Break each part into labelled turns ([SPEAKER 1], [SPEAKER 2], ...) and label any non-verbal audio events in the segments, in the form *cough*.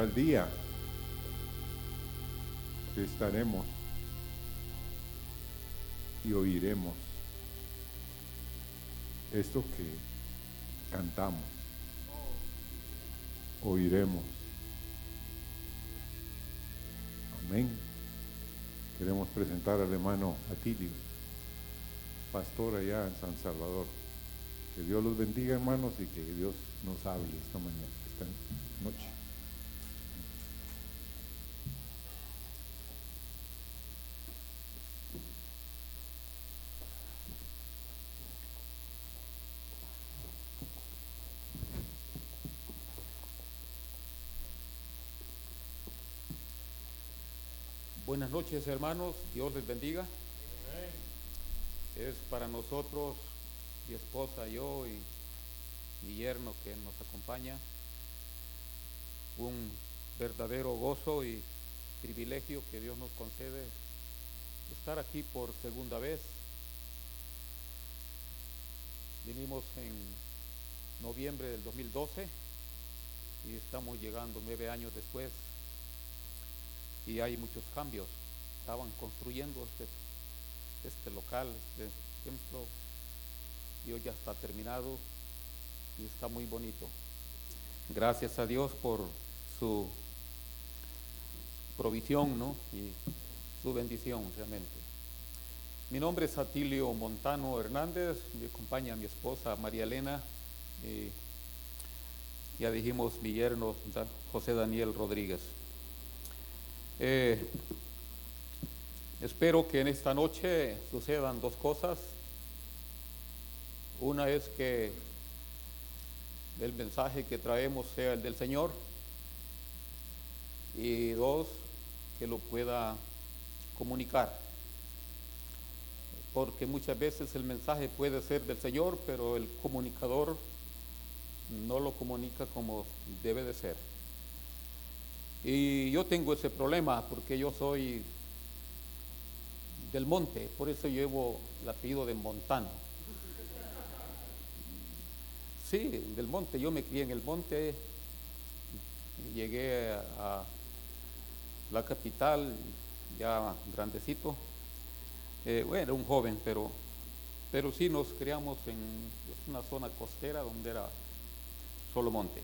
[SPEAKER 1] llegará el día que estaremos y oiremos esto que cantamos. Oiremos. Amén. Queremos presentar al hermano Atilio, pastor allá en San Salvador. Que Dios los bendiga, hermanos, y que Dios nos hable esta mañana, esta noche.
[SPEAKER 2] Buenas noches hermanos, Dios les bendiga. Es para nosotros, mi esposa, yo y mi yerno que nos acompaña, un verdadero gozo y privilegio que Dios nos concede estar aquí por segunda vez. Vinimos en noviembre del 2012 y estamos llegando nueve años después y hay muchos cambios. Estaban construyendo este, este local, este templo, y hoy ya está terminado y está muy bonito. Gracias a Dios por su provisión ¿no? y su bendición realmente. Mi nombre es Atilio Montano Hernández, me acompaña mi esposa María Elena, y ya dijimos mi yerno José Daniel Rodríguez. Eh, espero que en esta noche sucedan dos cosas. Una es que el mensaje que traemos sea el del Señor y dos, que lo pueda comunicar. Porque muchas veces el mensaje puede ser del Señor, pero el comunicador no lo comunica como debe de ser. Y yo tengo ese problema porque yo soy del monte, por eso llevo el apellido de Montano. Sí, del monte, yo me crié en el monte, llegué a la capital ya grandecito, eh, bueno, era un joven, pero, pero sí nos criamos en una zona costera donde era solo monte.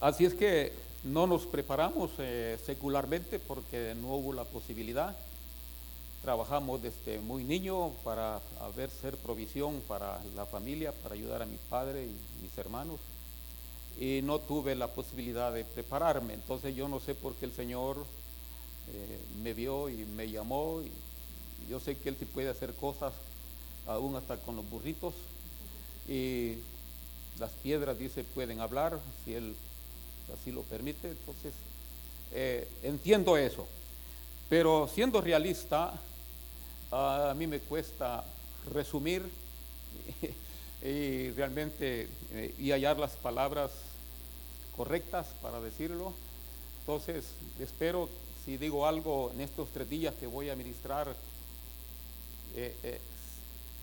[SPEAKER 2] Así es que no nos preparamos eh, secularmente porque no hubo la posibilidad. Trabajamos desde muy niño para haber ser provisión para la familia, para ayudar a mi padre y mis hermanos. Y no tuve la posibilidad de prepararme. Entonces yo no sé por qué el Señor eh, me vio y me llamó. Y, yo sé que Él sí puede hacer cosas, aún hasta con los burritos. Y las piedras, dice, pueden hablar si Él así lo permite. Entonces, eh, entiendo eso. Pero siendo realista, a mí me cuesta resumir *laughs* y, realmente eh, y hallar las palabras correctas para decirlo. Entonces, espero, si digo algo en estos tres días que voy a ministrar, eh,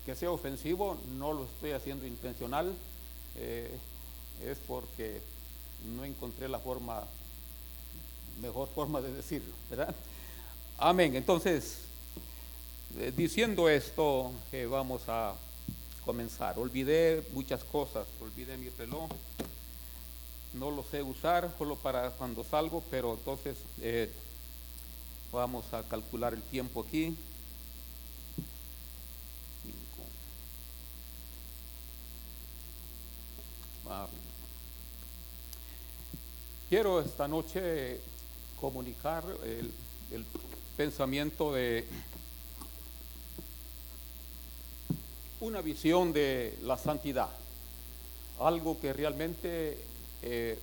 [SPEAKER 2] que sea ofensivo, no lo estoy haciendo intencional, es porque no encontré la forma, mejor forma de decirlo, ¿verdad? Amén. Entonces, eh, diciendo esto, que vamos a comenzar. Olvidé muchas cosas, olvidé mi reloj, no lo sé usar, solo para cuando salgo, pero entonces eh, vamos a calcular el tiempo aquí. Quiero esta noche comunicar el, pensamiento de una visión de la santidad, algo que realmente eh,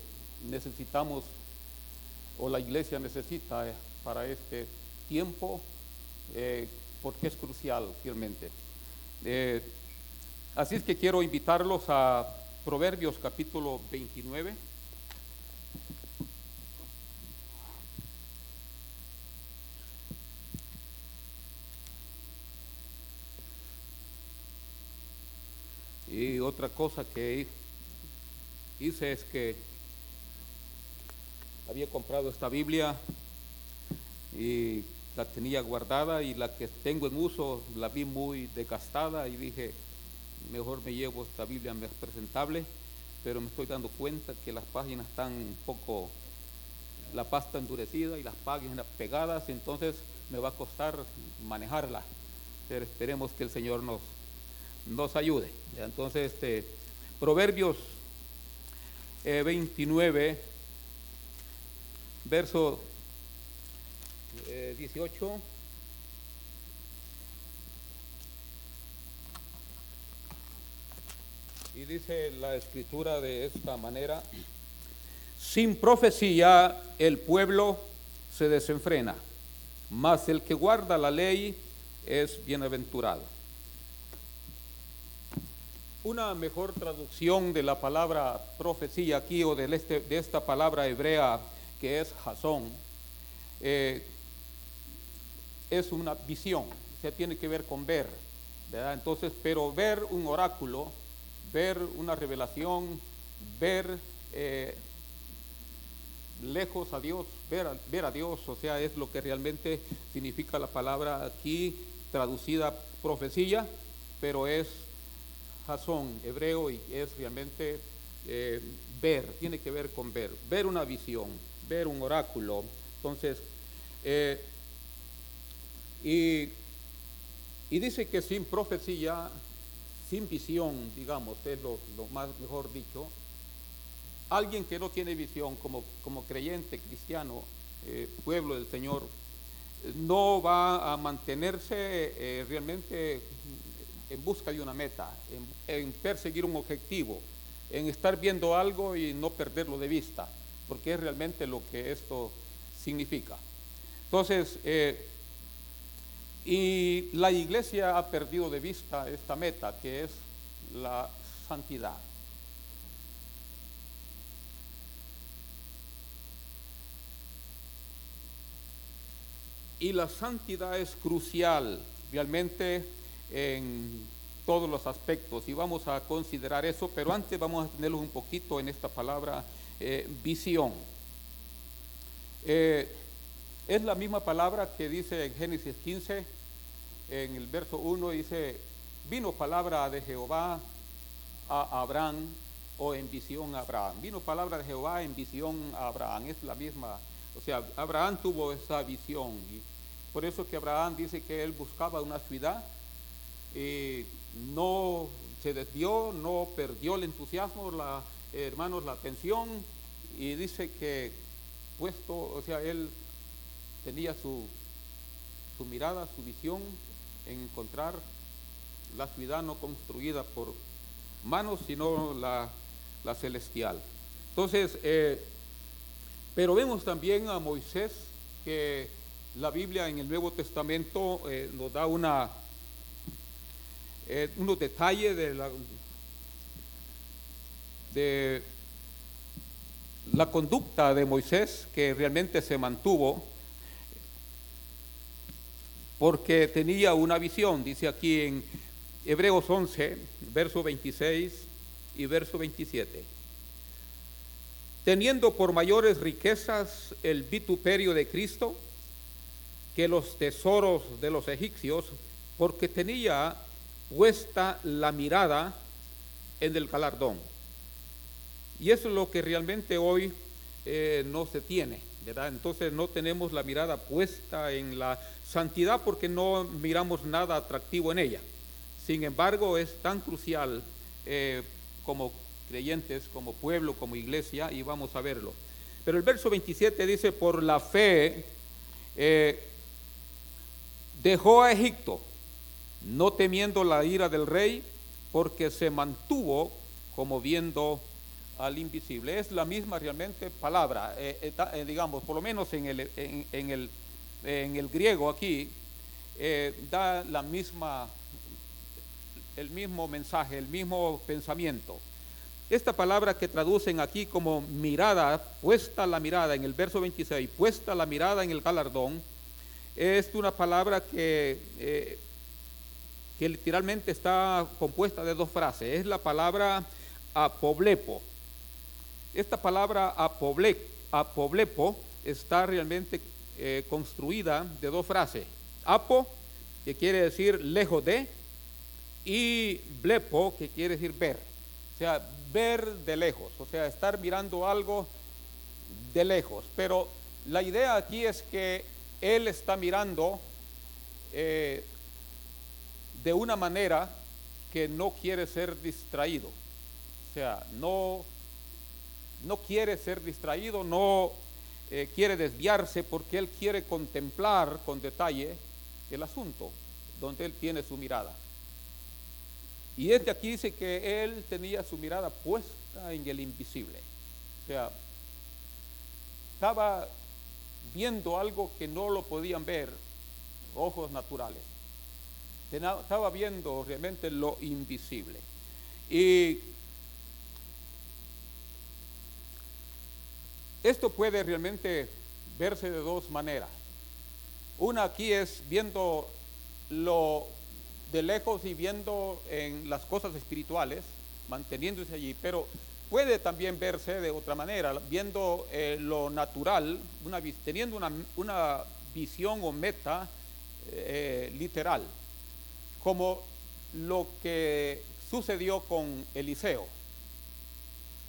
[SPEAKER 2] necesitamos o la iglesia necesita eh, para este tiempo, eh, porque es crucial realmente. así es que quiero invitarlos a Proverbios capítulo 29. Y otra cosa que hice es que había comprado esta Biblia y la tenía guardada y la que tengo en uso la vi muy desgastada y dije, mejor me llevo esta Biblia más presentable, pero me estoy dando cuenta que las páginas están un poco, la pasta endurecida y las páginas pegadas, entonces me va a costar manejarla, pero esperemos que el Señor nos, nos ayude. Entonces, este, Proverbios 29, eh, verso 18. Eh, y dice la escritura de esta manera, sin profecía el pueblo se desenfrena, mas el que guarda la ley es bienaventurado. Una mejor traducción de la palabra profecía aquí o de, este, de esta palabra hebrea que es Jasón, eh, es una visión, se tiene que ver con ver, ¿verdad? Entonces, pero ver un oráculo, ver una revelación, ver eh, lejos a Dios, ver ver a Dios, o sea, es lo que realmente significa la palabra aquí traducida profecía, pero es jazón hebreo y es realmente eh, ver, tiene que ver con ver, ver una visión, ver un oráculo. Entonces, eh, y, dice que sin profecía, sin visión, digamos, es lo, más mejor dicho, alguien que no tiene visión como, como creyente cristiano, eh, pueblo del Señor, no va a mantenerse realmente en busca de una meta, en, perseguir un objetivo, en estar viendo algo y no perderlo de vista, porque es realmente lo que esto significa. Entonces, eh, y la iglesia ha perdido de vista esta meta, que es la santidad. Y la santidad es crucial realmente en todos los aspectos y vamos a considerar eso, pero antes vamos a tenerlo un poquito en esta palabra eh, visión. Eh, es la misma palabra que dice en Génesis 15, en el verso 1 dice, vino palabra de Jehová a Abraham o en visión a Abraham. Vino palabra de Jehová en visión a Abraham. Es la misma, o sea, Abraham tuvo esa visión. Y por eso que Abraham dice que él buscaba una ciudad y no se desvió, no perdió el entusiasmo, la, hermanos, la atención y dice que puesto, o sea, él tenía su, su mirada, su visión en encontrar la ciudad no construida por manos, sino la, celestial. Entonces, eh, pero vemos también a Moisés que la Biblia en el Nuevo Testamento eh, nos da una, eh, unos detalles de la, de la conducta de Moisés que realmente se mantuvo porque tenía una visión, dice aquí en Hebreos 11, verso 26 y verso 27. Teniendo por mayores riquezas el vituperio de Cristo que los tesoros de los egipcios, porque tenía puesta la mirada en el galardón. Y eso es lo que realmente hoy eh, no se tiene. Entonces no tenemos la mirada puesta en la santidad porque no miramos nada atractivo en ella. Sin embargo, es tan crucial eh, como creyentes, como pueblo, como iglesia, y vamos a verlo. Pero el verso 27 dice, por la fe eh, dejó a Egipto, no temiendo la ira del rey, porque se mantuvo como viendo al invisible. Es la misma realmente palabra, eh, eh, eh, digamos, por lo menos en el, en, el, en el griego aquí, da la misma, el mismo mensaje, el mismo pensamiento. Esta palabra que traducen aquí como mirada, puesta la mirada en el verso 26, puesta la mirada en el galardón, es una palabra que, que literalmente está compuesta de dos frases. Es la palabra apoblepo esta palabra apoble, apoblepo está realmente eh, construida de dos frases. Apo, que quiere decir lejos de, y blepo, que quiere decir ver. O sea, ver de lejos, o sea, estar mirando algo de lejos. Pero la idea aquí es que él está mirando eh, de una manera que no quiere ser distraído. O sea, no, no quiere ser distraído, no eh, quiere desviarse porque él quiere contemplar con detalle el asunto donde él tiene su mirada. Y este aquí dice que él tenía su mirada puesta en el invisible. O sea, estaba viendo algo que no lo podían ver ojos naturales. Estaba viendo realmente lo invisible. Y esto puede realmente verse de dos maneras. Una aquí es viendo lo de lejos y viendo en las cosas espirituales, manteniéndose allí, pero puede también verse de otra manera, viendo eh, lo natural, una, teniendo una, visión o meta eh, literal, como lo que sucedió con Eliseo,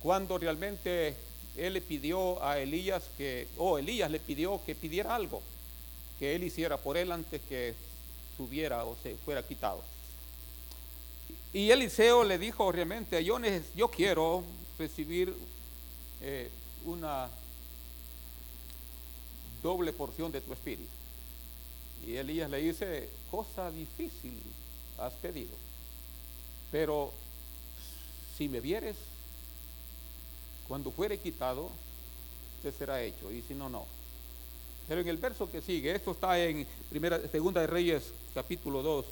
[SPEAKER 2] cuando realmente él le pidió a Elías que, o Elías le pidió que pidiera algo, que él hiciera por él antes que subiera o se fuera quitado. Y Eliseo le dijo realmente, yo, yo quiero recibir eh, una doble porción de tu espíritu. Y Elías le dice, cosa difícil has pedido, pero si me vieres, cuando fuere quitado, te será hecho, y si no, no. Pero en el verso que sigue, esto está en primera, Segunda de Reyes, capítulo 2,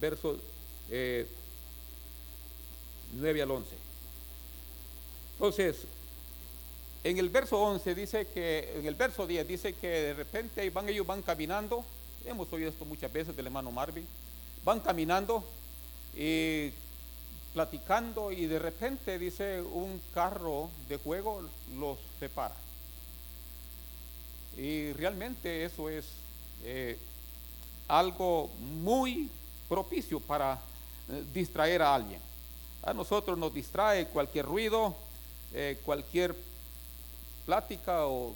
[SPEAKER 2] versos 9 eh, al 11. Entonces, en el verso 11 dice que, en el verso 10 dice que de repente van, ellos van caminando, hemos oído esto muchas veces del hermano Marvin, van caminando y platicando y de repente dice un carro de juego los separa. Y realmente eso es eh, algo muy propicio para eh, distraer a alguien. A nosotros nos distrae cualquier ruido, eh, cualquier plática o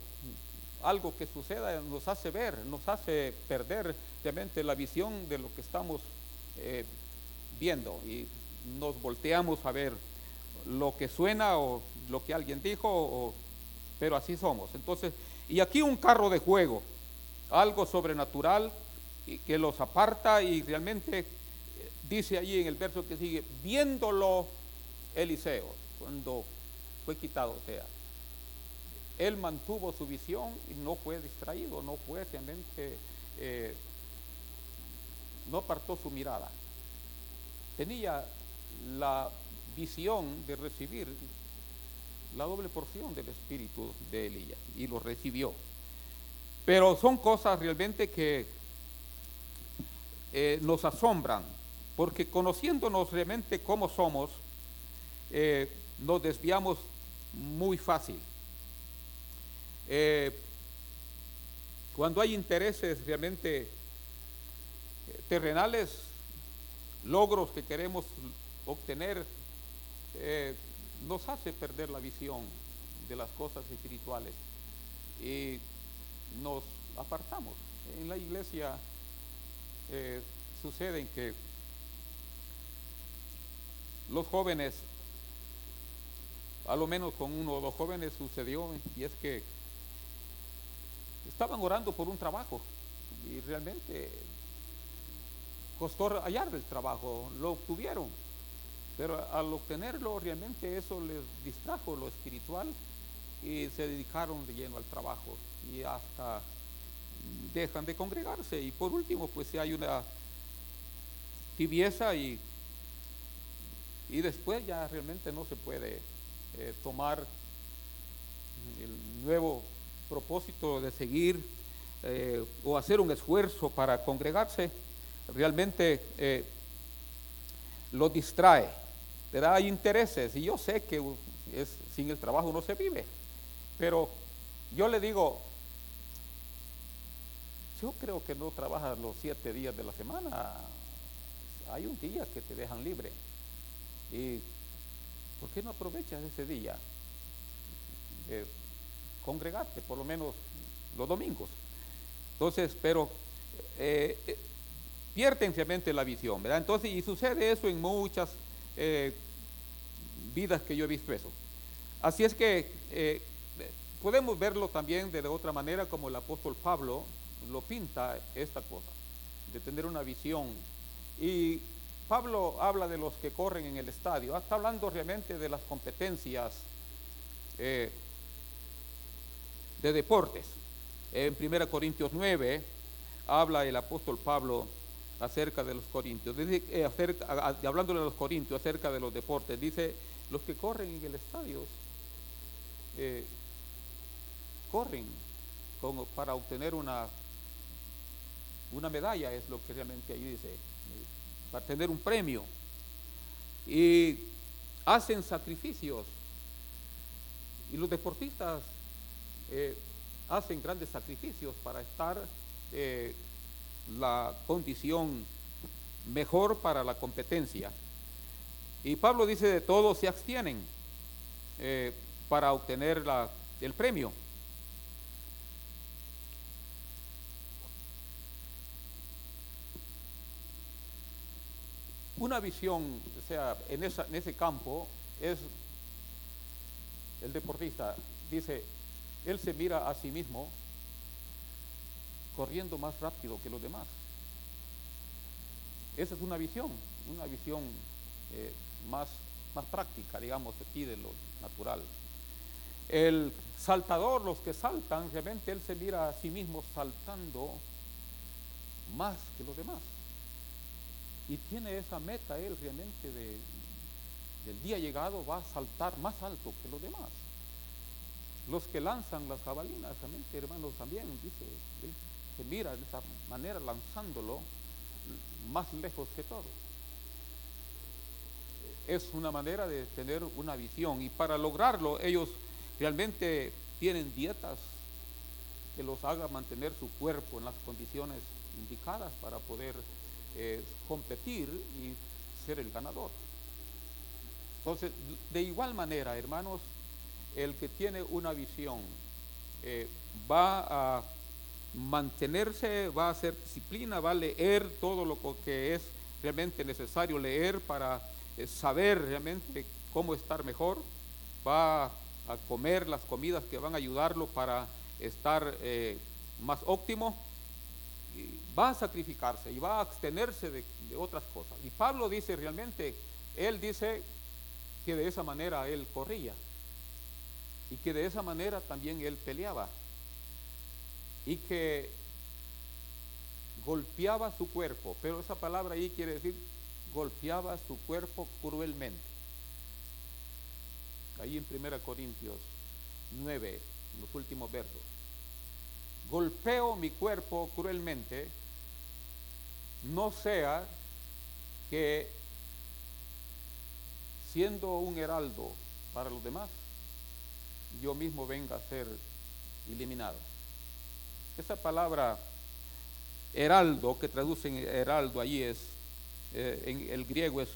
[SPEAKER 2] algo que suceda nos hace ver, nos hace perder la visión de lo que estamos eh, viendo y nos volteamos a ver lo que suena o lo que alguien dijo, pero así somos. Entonces, y aquí un carro de juego, algo sobrenatural que los aparta y realmente eh, dice allí en el verso que sigue, viéndolo Eliseo, cuando fue quitado. O sea, él mantuvo su visión y no fue distraído, no fue realmente, eh, no apartó su mirada. Tenía la visión de recibir la doble porción del espíritu de Elías y lo recibió. Pero son cosas realmente que eh, nos asombran, porque conociéndonos realmente cómo somos, eh, nos desviamos muy fácil. Eh, cuando hay intereses realmente terrenales, logros que queremos obtener, eh, nos hace perder la visión de las cosas espirituales y nos apartamos. En la iglesia sucede que los jóvenes a lo menos con uno o dos jóvenes sucedió, y es que estaban orando por un trabajo y realmente costó hallar el trabajo, lo obtuvieron, pero al obtenerlo realmente eso les distrajo lo espiritual y se dedicaron de lleno al trabajo y hasta dejan de congregarse. Y por último pues si hay una tibieza y, y después ya realmente no se puede eh, tomar el nuevo propósito de seguir eh, o hacer un esfuerzo para congregarse, realmente eh, lo distrae. Pero hay intereses y yo sé que es, sin el trabajo no se vive, pero yo le digo, yo creo que no trabajas los siete días de la semana. Hay un día que te dejan libre. ¿Y por qué no aprovechas ese día? Eh, congregarte, por lo menos los domingos. Entonces, pero eh, eh, pierden realmente la visión, ¿verdad? Entonces, y sucede eso en muchas eh, vidas que yo he visto eso. Así es que eh, podemos verlo también de, otra manera como el apóstol Pablo lo pinta esta cosa, de tener una visión. Y Pablo habla de los que corren en el estadio, está hablando realmente de las competencias eh, de deportes. En 1 Corintios 9 habla el apóstol Pablo acerca de los corintios, dice, eh, hablando de los corintios acerca de los deportes, dice, los que corren en el estadio eh, corren para obtener una, una medalla, es lo que realmente ahí dice, para tener un premio. Y hacen sacrificios. Y los deportistas eh, hacen grandes sacrificios para estar la condición mejor para la competencia. Y Pablo dice de todos se abstienen eh, para obtener la, el premio. Una visión, o sea, en, esa, en ese campo es el deportista, dice, él se mira a sí mismo corriendo más rápido que los demás. Esa es una visión, una visión eh, más, más práctica, digamos, aquí de lo natural. El saltador, los que saltan, realmente él se mira a sí mismo saltando más que los demás. Y tiene esa meta él realmente de, del día llegado va a saltar más alto que los demás. Los que lanzan las jabalinas, realmente, hermanos, también, dice, se mira de esa manera lanzándolo más lejos que todo. Es una manera de tener una visión y para lograrlo ellos realmente tienen dietas que los hagan mantener su cuerpo en las condiciones indicadas para poder eh, competir y ser el ganador. Entonces, de igual manera, hermanos, el que tiene una visión eh, va a mantenerse, va a hacer disciplina, va a leer todo lo que es realmente necesario leer para eh, saber realmente cómo estar mejor, va a comer las comidas que van a ayudarlo para estar eh, más óptimo, va a sacrificarse y va a abstenerse de, de otras cosas. Y Pablo dice realmente, él dice que de esa manera él corría y que de esa manera también él peleaba y que golpeaba su cuerpo, pero esa palabra ahí quiere decir golpeaba su cuerpo cruelmente. Ahí en 1 Corintios 9, en los últimos versos. Golpeo mi cuerpo cruelmente, no sea que siendo un heraldo para los demás, yo mismo venga a ser eliminado. Esa palabra heraldo, que traducen heraldo allí es, eh, en el griego es,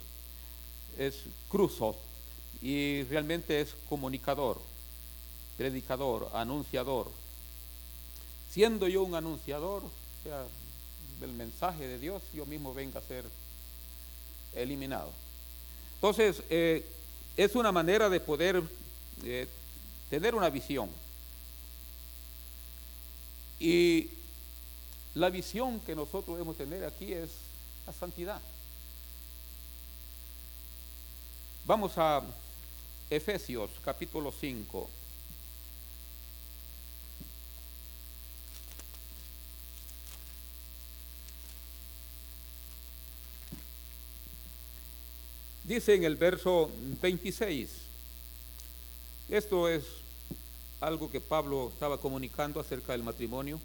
[SPEAKER 2] cruzo y realmente es comunicador, predicador, anunciador. Siendo yo un anunciador, o sea, del mensaje de Dios, yo mismo venga a ser eliminado. Entonces, eh, es una manera de poder eh, tener una visión. Y la visión que nosotros debemos tener aquí es la santidad. Vamos a Efesios capítulo 5. Dice en el verso 26, esto es algo que Pablo estaba comunicando acerca del matrimonio.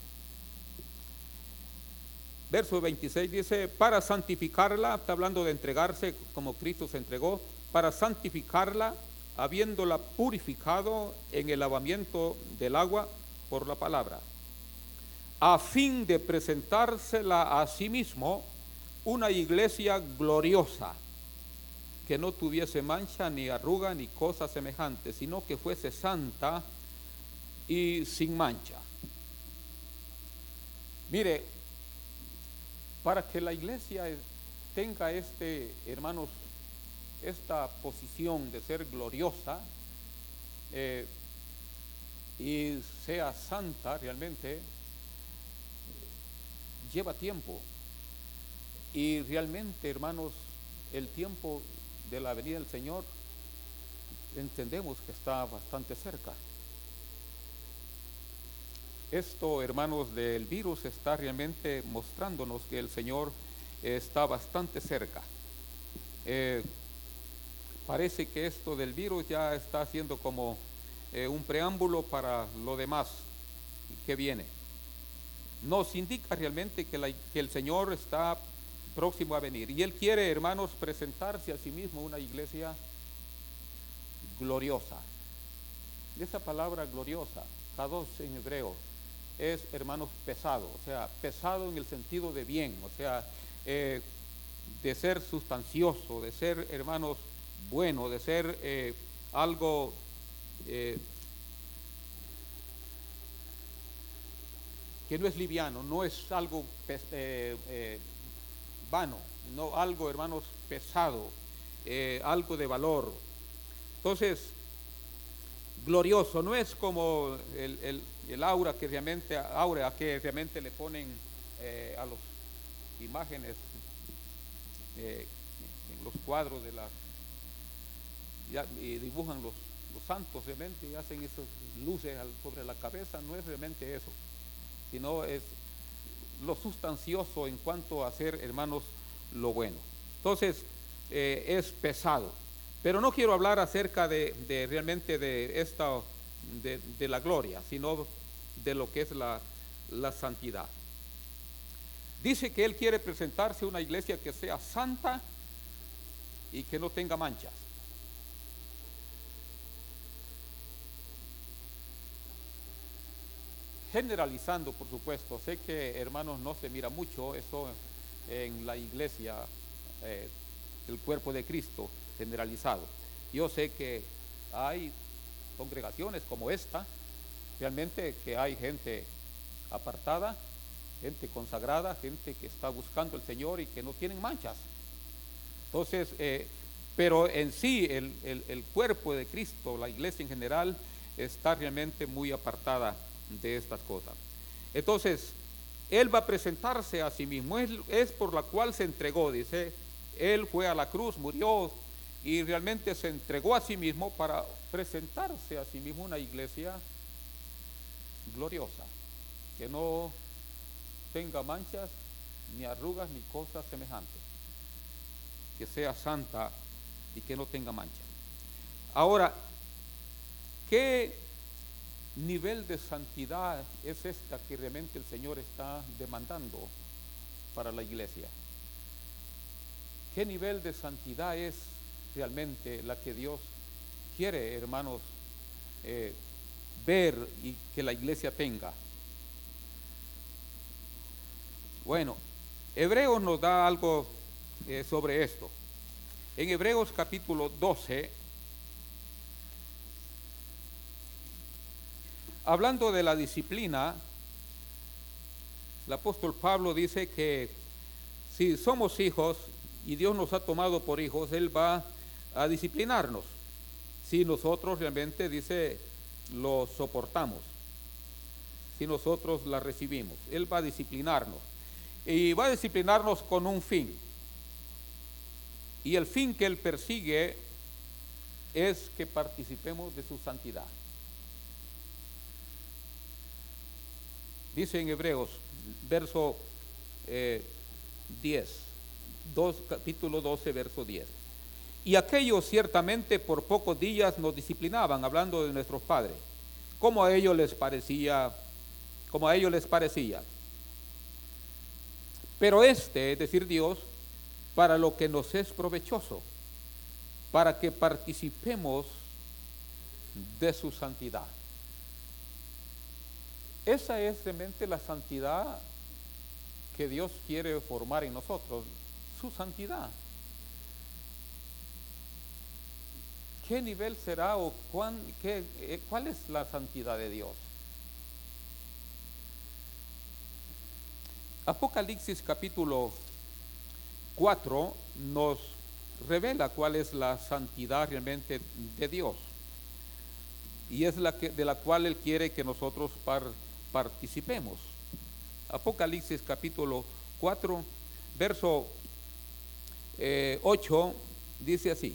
[SPEAKER 2] Verso 26 dice, para santificarla, está hablando de entregarse como Cristo se entregó, para santificarla, habiéndola purificado en el lavamiento del agua por la palabra, a fin de presentársela a sí mismo una iglesia gloriosa, que no tuviese mancha ni arruga ni cosa semejante, sino que fuese santa y sin mancha. Mire, para que la iglesia tenga este, hermanos, esta posición de ser gloriosa eh, y sea santa realmente, lleva tiempo. Y realmente, hermanos, el tiempo de la venida del Señor entendemos que está bastante cerca. Esto, hermanos, del virus está realmente mostrándonos que el Señor está bastante cerca. Eh, parece que esto del virus ya está haciendo como eh, un preámbulo para lo demás que viene. Nos indica realmente que, el Señor está próximo a venir. Y Él quiere, hermanos, presentarse a sí mismo una iglesia gloriosa. Esa palabra gloriosa, dos en hebreo, es, hermanos, pesado, o sea, pesado en el sentido de bien, o sea, eh, de ser sustancioso, de ser, hermanos, bueno, de ser eh, algo eh, que no es liviano, no es algo vano, no algo, hermanos, pesado, algo de valor. Entonces, glorioso, no es como el, el aura que realmente, aura que realmente le ponen eh, a las imágenes eh, en los cuadros de las y dibujan los, los santos realmente y hacen esas luces sobre la cabeza, no es realmente eso, sino es lo sustancioso en cuanto a ser, hermanos, lo bueno. Entonces, eh, es pesado. Pero no quiero hablar acerca de realmente de esta de, la gloria, sino de lo que es la, la santidad. Dice que Él quiere presentarse una iglesia que sea santa y que no tenga manchas. Generalizando, por supuesto, sé que hermanos no se mira mucho eso en la iglesia, eh, el cuerpo de Cristo generalizado. Yo sé que hay congregaciones como esta, realmente que hay gente apartada, gente consagrada, gente que está buscando al Señor y que no tienen manchas. Entonces, eh, pero en sí el, el, cuerpo de Cristo, la iglesia en general, está realmente muy apartada de estas cosas. Entonces, Él va a presentarse a sí mismo, es, es por la cual se entregó, dice, Él fue a la cruz, murió, y realmente se entregó a sí mismo para presentarse a sí mismo una iglesia gloriosa, que no tenga manchas, ni arrugas, ni cosas semejantes, que sea santa y que no tenga mancha. Ahora, ¿qué nivel de santidad es esta que realmente el Señor está demandando para la iglesia? ¿Qué nivel de santidad es realmente la que Dios quiere, hermanos, eh, ver y que la iglesia tenga. Bueno, Hebreos nos da algo eh, sobre esto. En Hebreos capítulo 12, hablando de la disciplina, el apóstol Pablo dice que si somos hijos y Dios nos ha tomado por hijos, Él va a disciplinarnos. Si nosotros realmente, dice, lo soportamos, si nosotros la recibimos. Él va a disciplinarnos. Y va a disciplinarnos con un fin. Y el fin que Él persigue es que participemos de su santidad. Dice en Hebreos, verso 10, eh, capítulo 12, verso 10. Y aquellos ciertamente por pocos días nos disciplinaban, hablando de nuestros padres, como a ellos les parecía, como a ellos les parecía. Pero este, es decir, Dios, para lo que nos es provechoso, para que participemos de su santidad. esa es realmente la santidad que Dios quiere formar en nosotros, su santidad. ¿Qué nivel será o cuán, qué, eh, cuál es la santidad de Dios? Apocalipsis capítulo 4 nos revela cuál es la santidad realmente de Dios. Y es la que, de la cual Él quiere que nosotros participemos. Apocalipsis capítulo 4, verso 8, eh, dice así.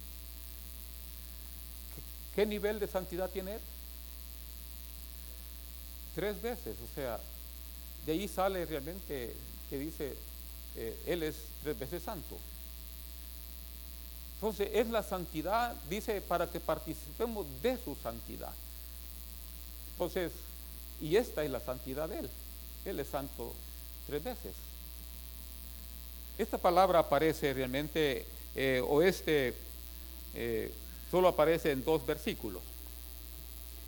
[SPEAKER 2] ¿Qué nivel de santidad tiene él? Tres veces, o sea, de ahí sale realmente que dice, eh, él es tres veces santo. Entonces es la santidad, dice, para que participemos de su santidad. Entonces, y esta es la santidad de él. Él es santo tres veces. Esta palabra aparece realmente, eh, o este eh, solo aparece en dos versículos,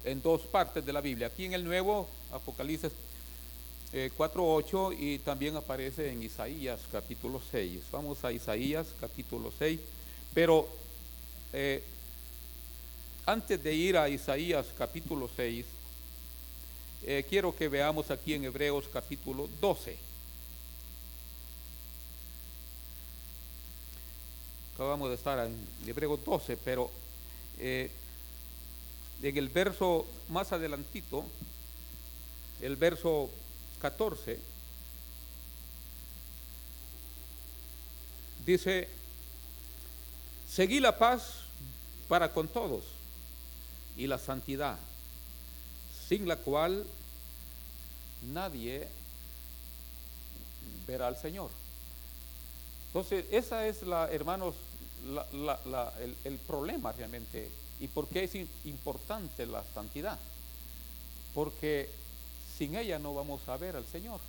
[SPEAKER 2] en dos partes de la Biblia. Aquí en el Nuevo, Apocalipsis 4.8 eh, y también aparece en Isaías capítulo 6. Vamos a Isaías capítulo 6, pero eh, antes de ir a Isaías capítulo 6, eh, quiero que veamos aquí en Hebreos capítulo 12. Acabamos de estar en Hebreos 12, pero eh, en el verso más adelantito, el verso 14, dice, seguí la paz para con todos y la santidad, sin la cual nadie verá al Señor. Entonces, esa es la, hermanos, el, problema realmente. ¿Y por qué es importante la santidad? Porque sin ella no vamos a ver al Señor,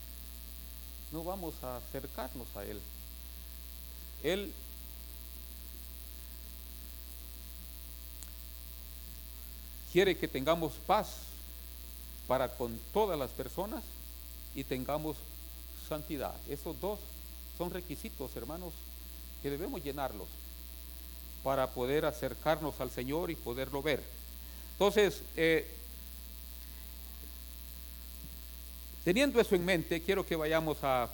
[SPEAKER 2] no vamos a acercarnos a Él. Él quiere que tengamos paz para con todas las personas y tengamos santidad. Esos dos son requisitos, hermanos, que debemos llenarlos para poder acercarnos al Señor y poderlo ver. Entonces, eh, teniendo eso en mente, quiero que vayamos a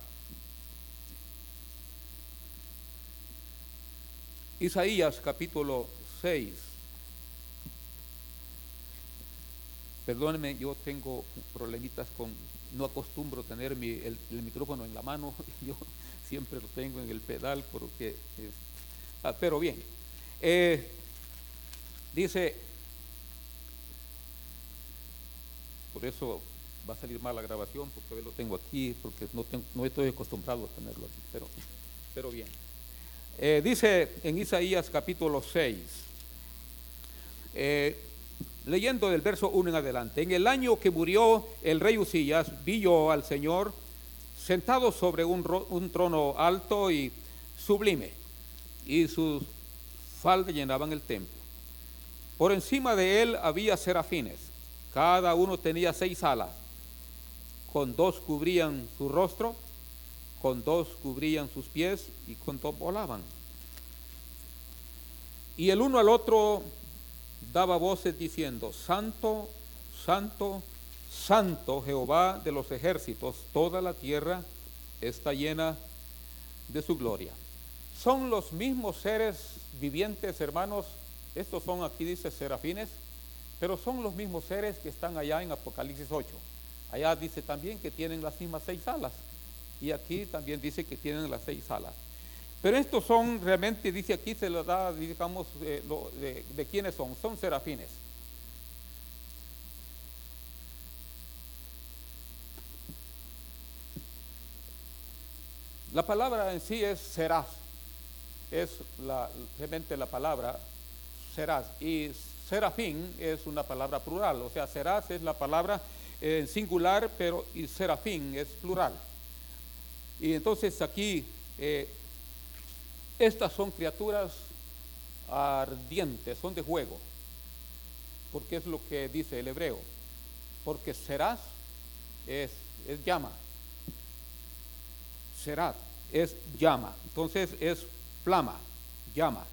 [SPEAKER 2] Isaías capítulo 6. Perdónenme, yo tengo problemitas con, no acostumbro tener el, micrófono en la mano, *laughs* yo siempre lo tengo en el pedal porque, ah, pero bien, eh, dice, por eso va a salir mal la grabación, porque lo tengo aquí, porque no, estoy acostumbrado a tenerlo aquí, pero, bien. Eh, dice en Isaías capítulo 6, eh, leyendo del verso 1 en adelante, en el año que murió el rey Usías, vi yo al Señor sentado sobre un trono alto y sublime, y sus falda llenaban el templo. Por encima de él había serafines, cada uno tenía seis alas, con dos cubrían su rostro, con dos cubrían sus pies y con dos volaban. Y el uno al otro daba voces diciendo, Santo, Santo, Santo Jehová de los ejércitos, toda la tierra está llena de su gloria. Son los mismos seres vivientes, hermanos. Estos son, aquí dice, serafines, pero son los mismos seres que están allá en Apocalipsis 8. Allá dice también que tienen las mismas seis alas. Y aquí también dice que tienen las seis alas. Pero estos son realmente, dice aquí, se lo da, digamos, eh, de, de quiénes son. Son serafines. La palabra en sí es serás. Es la, realmente la palabra serás. Y serafín es una palabra plural. O sea, serás es la palabra en singular, pero y serafín es plural. Y entonces aquí, eh, estas son criaturas ardientes, son de juego, porque es lo que dice el hebreo, porque serás es, es llama, serás es llama, entonces es flama, llama.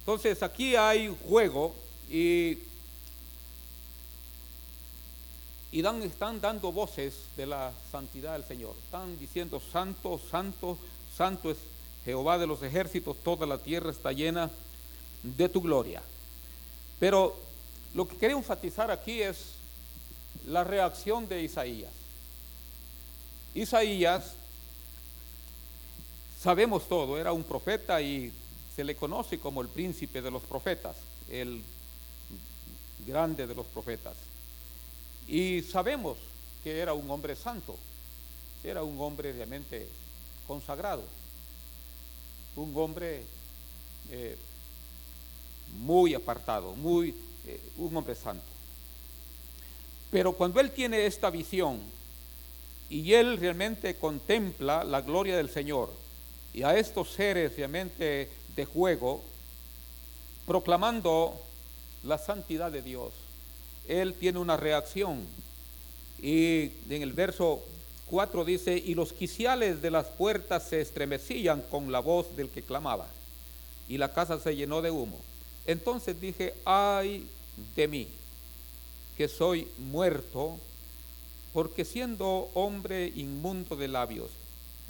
[SPEAKER 2] Entonces aquí hay juego y y dan, están dando voces de la santidad del Señor. Están diciendo, santo, santo, santo es Jehová de los ejércitos, toda la tierra está llena de tu gloria. Pero lo que quiero enfatizar aquí es la reacción de Isaías. Isaías, sabemos todo, era un profeta y se le conoce como el príncipe de los profetas, el grande de los profetas. Y sabemos que era un hombre santo, era un hombre realmente consagrado, un hombre eh, muy apartado, muy, eh, un hombre santo. Pero cuando él tiene esta visión y él realmente contempla la gloria del Señor y a estos seres realmente de juego, proclamando la santidad de Dios, él tiene una reacción. Y en el verso 4 dice, y los quiciales de las puertas se estremecían con la voz del que clamaba, y la casa se llenó de humo. Entonces dije, ay de mí, que soy muerto, porque siendo hombre inmundo de labios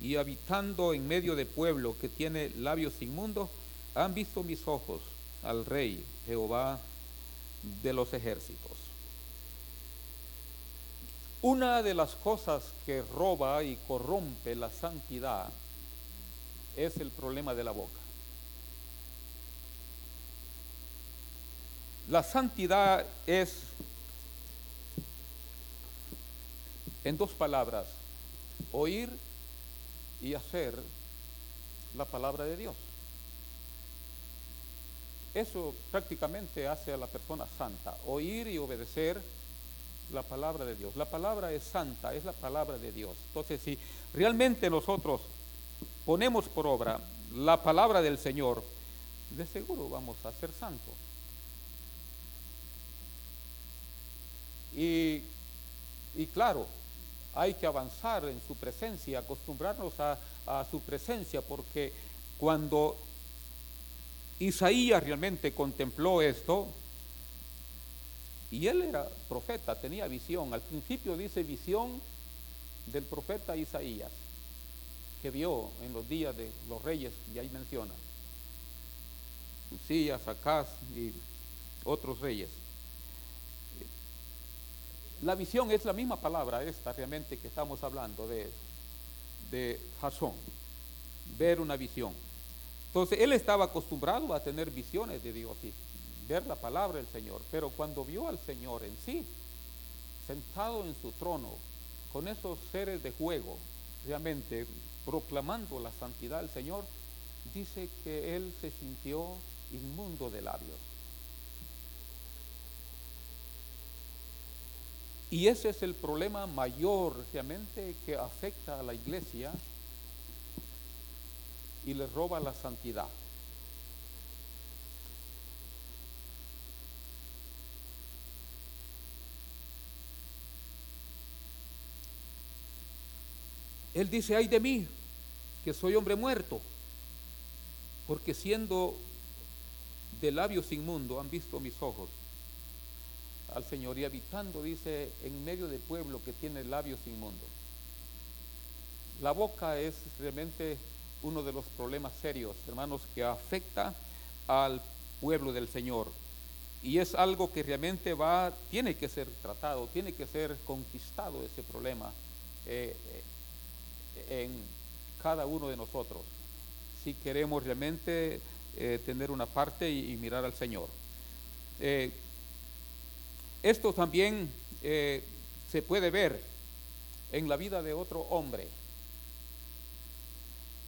[SPEAKER 2] y habitando en medio de pueblo que tiene labios inmundos, han visto mis ojos al rey Jehová de los ejércitos. Una de las cosas que roba y corrompe la santidad es el problema de la boca. La santidad es, en dos palabras, oír y hacer la palabra de Dios. Eso prácticamente hace a la persona santa, oír y obedecer la palabra de Dios. La palabra es santa, es la palabra de Dios. Entonces, si realmente nosotros ponemos por obra la palabra del Señor, de seguro vamos a ser santos. Y, y claro, hay que avanzar en su presencia, acostumbrarnos a, su presencia, porque cuando Isaías realmente contempló esto, y él era profeta, tenía visión. Al principio dice visión del profeta Isaías, que vio en los días de los reyes, y ahí menciona. Usías, Acaz y otros reyes. La visión es la misma palabra esta realmente que estamos hablando de, de Jasón, ver una visión. Entonces él estaba acostumbrado a tener visiones de Dios ver la palabra del Señor, pero cuando vio al Señor en sí, sentado en su trono, con esos seres de juego, realmente proclamando la santidad del Señor, dice que él se sintió inmundo de labios. Y ese es el problema mayor realmente que afecta a la iglesia y le roba la santidad. Él dice, ay de mí, que soy hombre muerto, porque siendo de labios inmundo han visto mis ojos al Señor y habitando, dice, en medio del pueblo que tiene labios inmundos. La boca es realmente uno de los problemas serios, hermanos, que afecta al pueblo del Señor. Y es algo que realmente va, tiene que ser tratado, tiene que ser conquistado ese problema. Eh, eh, en cada uno de nosotros si queremos realmente eh, tener una parte y, mirar al Señor. Esto también eh, se puede ver en la vida de otro hombre.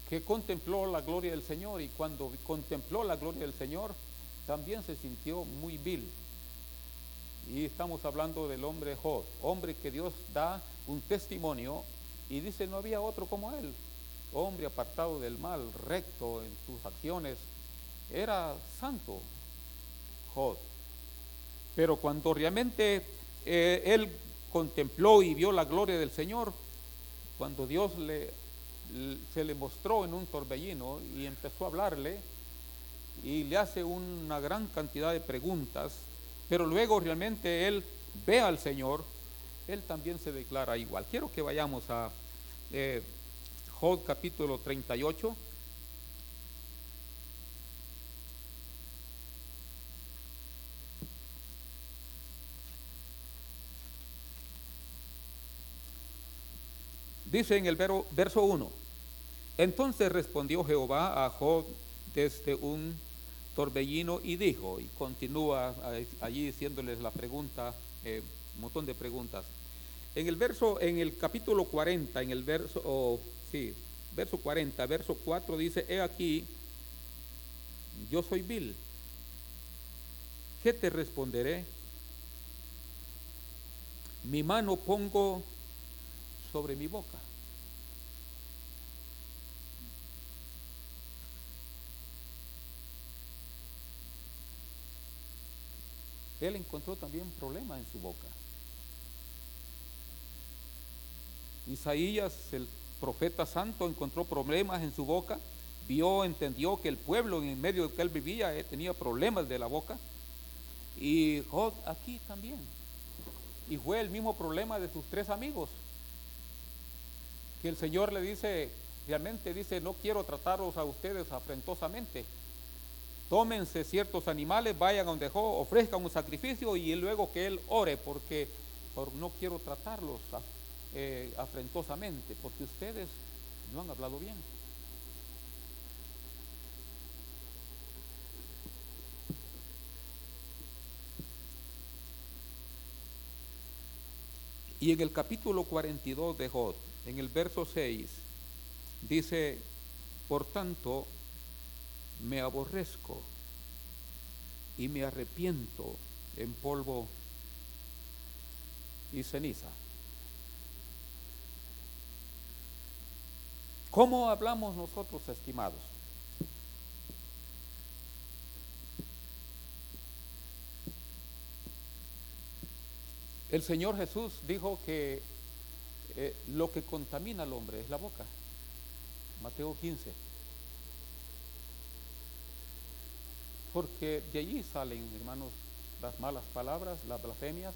[SPEAKER 2] que contempló la gloria del Señor y cuando contempló la gloria del Señor también se sintió muy vil. Y estamos hablando del hombre Job, hombre que Dios da un testimonio y dice no había otro como él, hombre apartado del mal, recto en sus acciones, era santo Job. Pero cuando realmente eh, él contempló y vio la gloria del Señor, cuando Dios le, se le mostró en un torbellino y empezó a hablarle y le hace una gran cantidad de preguntas, pero luego realmente él ve al Señor, él también se declara igual. Quiero que vayamos a eh, Job capítulo 38. Dice en el verso 1, entonces respondió Jehová a Job desde un torbellino y dijo, y continúa allí diciéndoles la pregunta, eh, un montón de preguntas. En el verso, en el capítulo 40, en el verso, sí, verso 40, verso 4 dice, he aquí, yo soy vil. ¿Qué te responderé? Mi mano pongo sobre mi boca. Él encontró también problemas en su boca. Isaías, el profeta santo, encontró problemas en su boca, vio, entendió que el pueblo en medio del que él vivía eh, tenía problemas de la boca. Y Job aquí también. Y fue el mismo problema de sus tres amigos que el Señor le dice, realmente dice, no quiero trataros a ustedes afrentosamente. Tómense ciertos animales, vayan a donde dejó, ofrezcan un sacrificio y luego que Él ore, porque no quiero tratarlos eh, afrentosamente, porque ustedes no han hablado bien. Y en el capítulo 42 de Job, en el verso 6, dice, por tanto, me aborrezco y me arrepiento en polvo y ceniza. ¿Cómo hablamos nosotros, estimados? El Señor Jesús dijo que eh, lo que contamina al hombre es la boca. Mateo 15. Porque de allí salen, hermanos, las malas palabras, las blasfemias.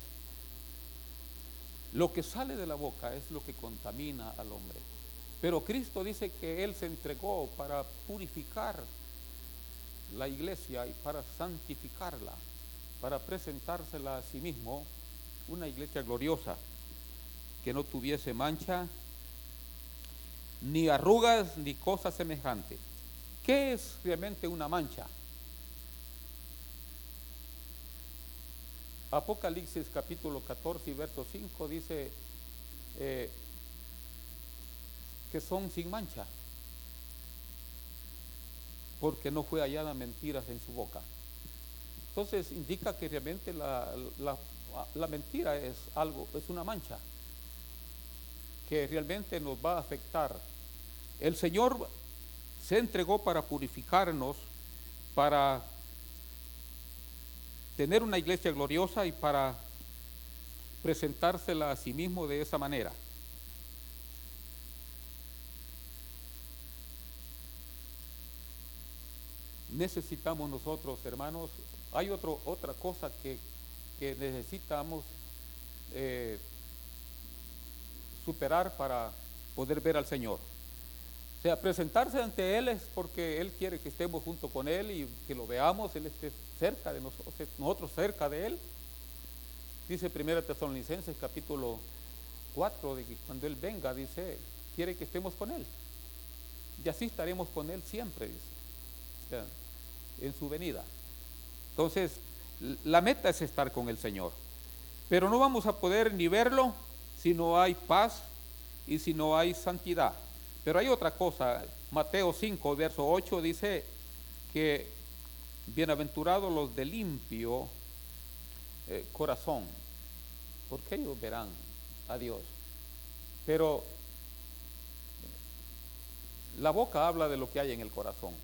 [SPEAKER 2] Lo que sale de la boca es lo que contamina al hombre. Pero Cristo dice que Él se entregó para purificar la iglesia y para santificarla, para presentársela a sí mismo una iglesia gloriosa que no tuviese mancha, ni arrugas, ni cosa semejante. ¿Qué es realmente una mancha? Apocalipsis capítulo 14 y verso 5 dice eh, que son sin mancha, porque no fue hallada mentiras en su boca. Entonces indica que realmente la, la mentira es algo, es una mancha que realmente nos va a afectar. El Señor se entregó para purificarnos, para tener una iglesia gloriosa y para presentársela a sí mismo de esa manera. Necesitamos nosotros, hermanos, hay otro, otra cosa que, necesitamos eh, superar para poder ver al Señor. O sea, presentarse ante Él es porque Él quiere que estemos junto con Él y que lo veamos, Él esté cerca de nosotros, nosotros cerca de Él. Dice 1 Tesalonicenses capítulo 4 de que cuando Él venga, dice, quiere que estemos con Él. Y así estaremos con Él siempre, dice, en su venida. Entonces, la meta es estar con el Señor. Pero no vamos a poder ni verlo si no hay paz y si no hay santidad. Pero hay otra cosa, Mateo 5, verso 8 dice que bienaventurados los de limpio eh, corazón, porque ellos verán a Dios. Pero la boca habla de lo que hay en el corazón.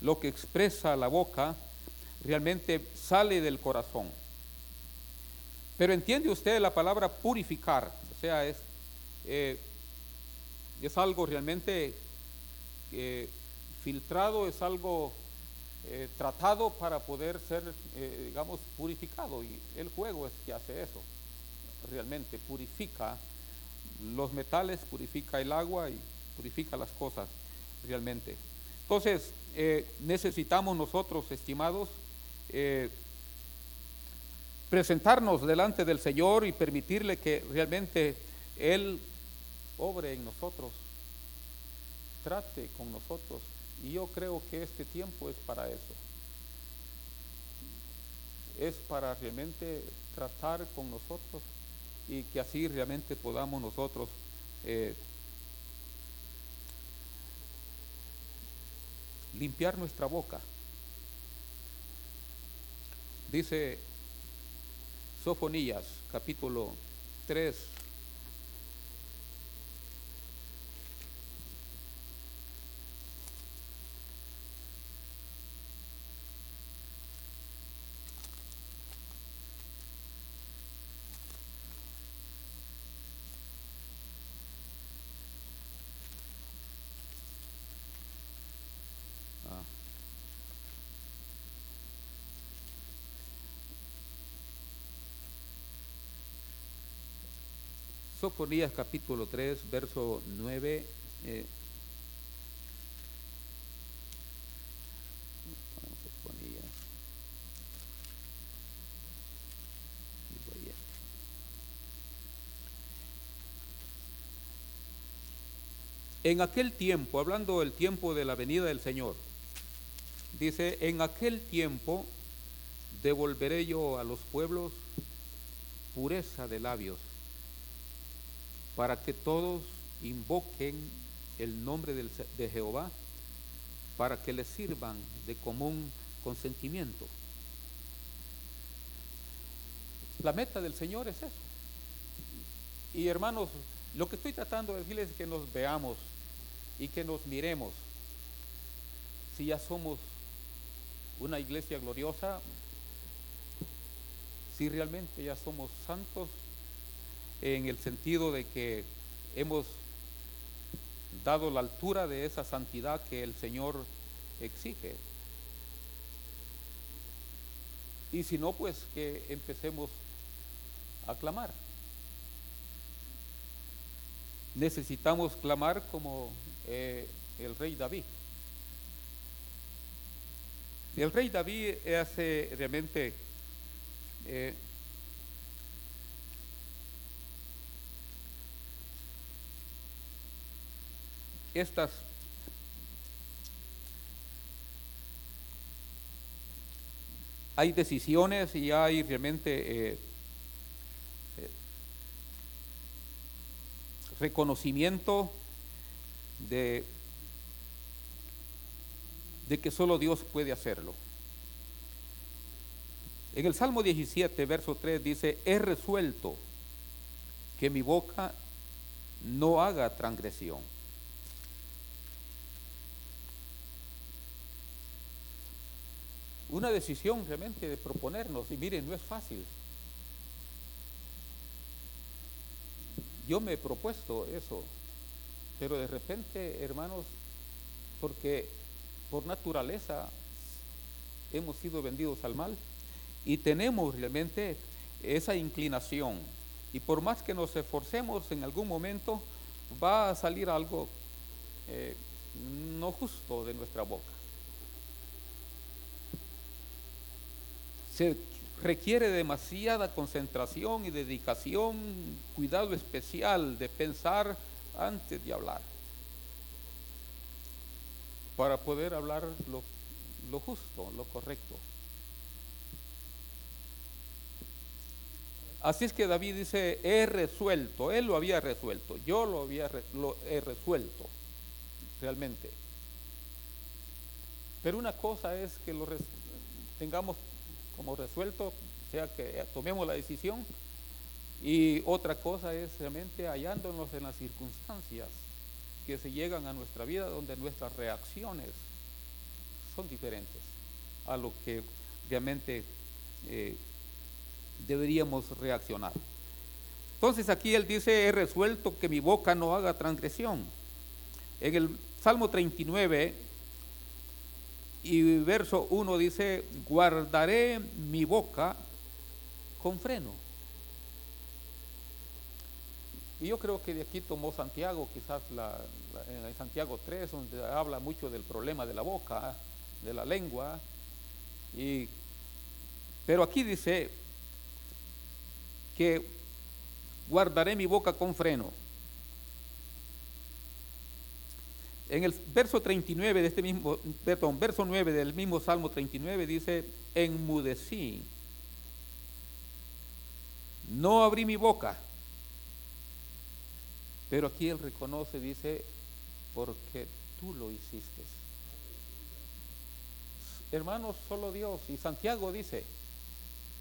[SPEAKER 2] Lo que expresa la boca realmente sale del corazón. Pero entiende usted la palabra purificar, o sea, es, eh, es algo realmente eh, filtrado, es algo eh, tratado para poder ser, digamos, purificado. Y el juego es que hace eso, realmente purifica los metales, purifica el agua y purifica las cosas realmente. Entonces, necesitamos nosotros, estimados, presentarnos delante del Señor y permitirle que realmente Él obre en nosotros, trate con nosotros. Y yo creo que este tiempo es para eso. Es para realmente tratar con nosotros y que así realmente podamos nosotros eh, limpiar nuestra boca. Dice Sofonías, capítulo 3. Sofonías capítulo 3, verso 9. Eh, En aquel tiempo, hablando del tiempo de la venida del Señor, dice, en aquel tiempo devolveré yo a los pueblos pureza de labios para que todos invoquen el nombre de Jehová, para que le sirvan de común consentimiento. La meta del Señor es eso. Y hermanos, lo que estoy tratando de decirles es que nos veamos y que nos miremos. Si ya somos una iglesia gloriosa, si realmente ya somos santos, en el sentido de que hemos dado la altura de esa santidad que el Señor exige. Y si no, pues que empecemos a clamar. Necesitamos clamar como eh, el rey David. El rey David hace realmente eh, estas hay decisiones y hay realmente eh, eh, reconocimiento de, que solo Dios puede hacerlo. En el Salmo 17, verso 3 dice, he resuelto que mi boca no haga transgresión. Una decisión realmente de proponernos. Y miren, no es fácil. Yo me he propuesto eso, pero de repente, hermanos, porque por naturaleza hemos sido vendidos al mal y tenemos realmente esa inclinación. Y por más que nos esforcemos, en algún momento va a salir algo eh, no justo de nuestra boca. Se requiere demasiada concentración y dedicación, cuidado especial de pensar antes de hablar, para poder hablar lo, justo, lo correcto. Así es que David dice, he resuelto, él lo había resuelto, yo lo había resuelto, realmente. Pero una cosa es que lo tengamos como resuelto, sea, que tomemos la decisión, y otra cosa es realmente hallándonos en las circunstancias que se llegan a nuestra vida donde nuestras reacciones son diferentes a lo que realmente eh, deberíamos reaccionar. Entonces aquí él dice, he resuelto que mi boca no haga transgresión. En el Salmo 39 y verso 1 dice, guardaré mi boca con freno. Y yo creo que de aquí tomó Santiago, quizás en Santiago 3, donde habla mucho del problema de la boca, de la lengua. Y, pero aquí dice, que guardaré mi boca con freno. En el verso 39 de este mismo, perdón, verso 9 del mismo Salmo 39 dice, enmudecí, no abrí mi boca. Pero aquí él reconoce, dice, porque tú lo hiciste. Hermanos, solo Dios. Y Santiago dice,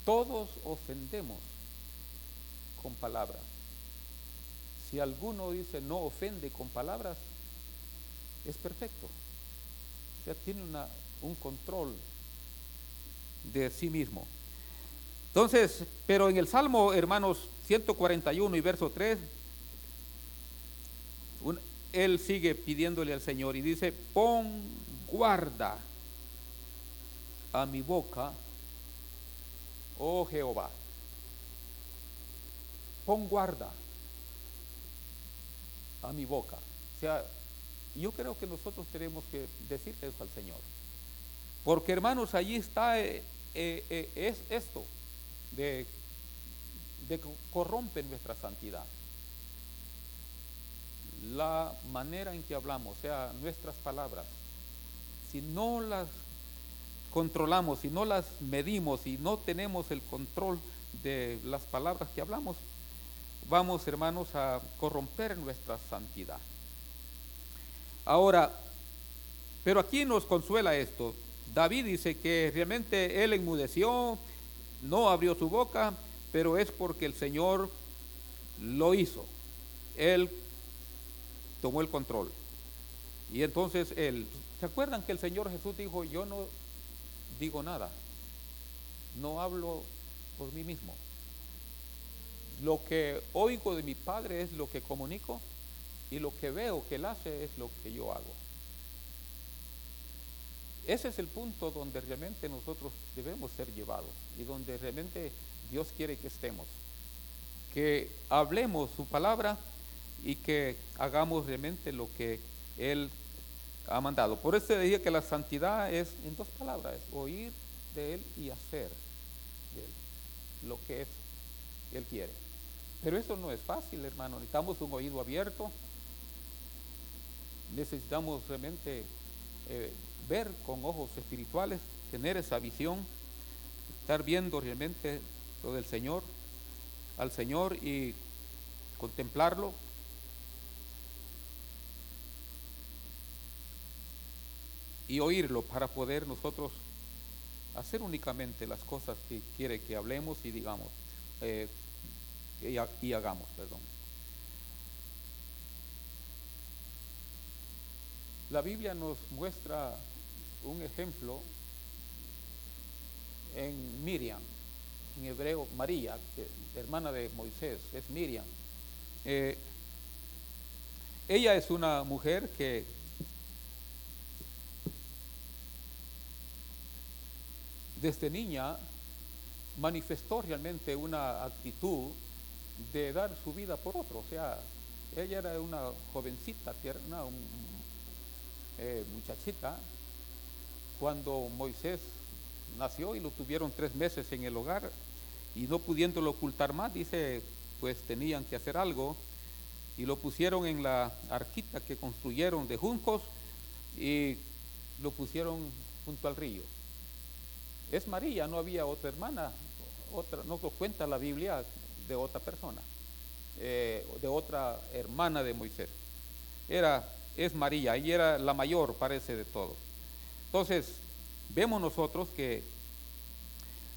[SPEAKER 2] todos ofendemos con palabras. Si alguno dice no ofende con palabras, es perfecto. O sea, tiene una, un control de sí mismo. Entonces, pero en el Salmo, hermanos, 141 y verso 3, él sigue pidiéndole al Señor y dice, pon guarda a mi boca, oh Jehová pon guarda a mi boca. O sea, yo creo que nosotros tenemos que decir eso al Señor. Porque hermanos, allí está, eh, eh, eh, es esto, de, de corrompe nuestra santidad. La manera en que hablamos, o sea, nuestras palabras, si no las controlamos, si no las medimos, si no tenemos el control de las palabras que hablamos, vamos, hermanos, a corromper nuestra santidad. Ahora, pero aquí nos consuela esto. David dice que realmente él enmudeció, no abrió su boca, pero es porque el Señor lo hizo. Él tomó el control. Y entonces él, ¿se acuerdan que el Señor Jesús dijo, yo no digo nada, no hablo por mí mismo? Lo que oigo de mi Padre es lo que comunico y lo que veo que Él hace es lo que yo hago. Ese es el punto donde realmente nosotros debemos ser llevados y donde realmente Dios quiere que estemos. Que hablemos su palabra y que hagamos realmente lo que Él ha mandado. Por eso decía que la santidad es en dos palabras, oír de Él y hacer de Él lo que Él quiere. Pero eso no es fácil, hermano. Necesitamos un oído abierto. Necesitamos realmente eh, ver con ojos espirituales, tener esa visión, estar viendo realmente lo del Señor, al Señor y contemplarlo. Y oírlo para poder nosotros hacer únicamente las cosas que quiere que hablemos y digamos. Eh, y, hagamos, perdón. La Biblia nos muestra un ejemplo en Miriam, en hebreo María, hermana de Moisés, es Miriam. Eh, ella es una mujer que desde niña manifestó realmente una actitud de dar su vida por otro. O sea, ella era una jovencita, una eh, muchachita, cuando Moisés nació y lo tuvieron tres meses en el hogar y no pudiéndolo ocultar más, dice, pues tenían que hacer algo y lo pusieron en la arquita que construyeron de juncos y lo pusieron junto al río. Es María, no había otra hermana, otra, no cuenta la Biblia, de otra persona, eh, de otra hermana de Moisés. Era, es María, y era la mayor, parece, de todo. Entonces, vemos nosotros que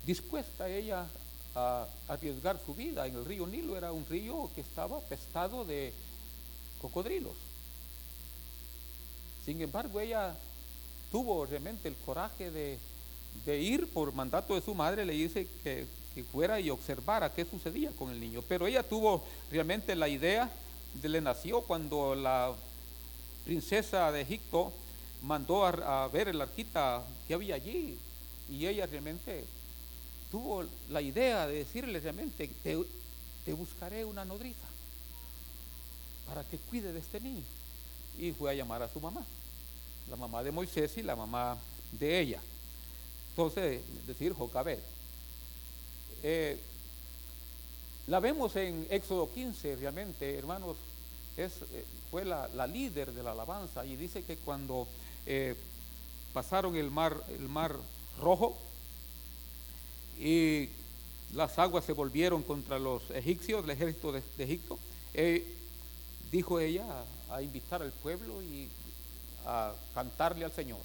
[SPEAKER 2] dispuesta ella a arriesgar su vida en el río Nilo, era un río que estaba pestado de cocodrilos. Sin embargo, ella tuvo realmente el coraje de, ir por mandato de su madre, le dice que, que, fuera y observara qué sucedía con el niño. Pero ella tuvo realmente la idea, de, le nació cuando la princesa de Egipto mandó a, ver el arquita que había allí y ella realmente tuvo la idea de decirle realmente, te, te buscaré una nodriza para que cuide de este niño. Y fue a llamar a su mamá, la mamá de Moisés y la mamá de ella. Entonces, decir Jocabed. Eh, la vemos en Éxodo 15, realmente, hermanos, es, eh, fue la, líder de la alabanza y dice que cuando eh, pasaron el mar, el mar rojo y las aguas se volvieron contra los egipcios, el ejército de, Egipto. Eh, dijo ella a, invitar al pueblo y a cantarle al Señor.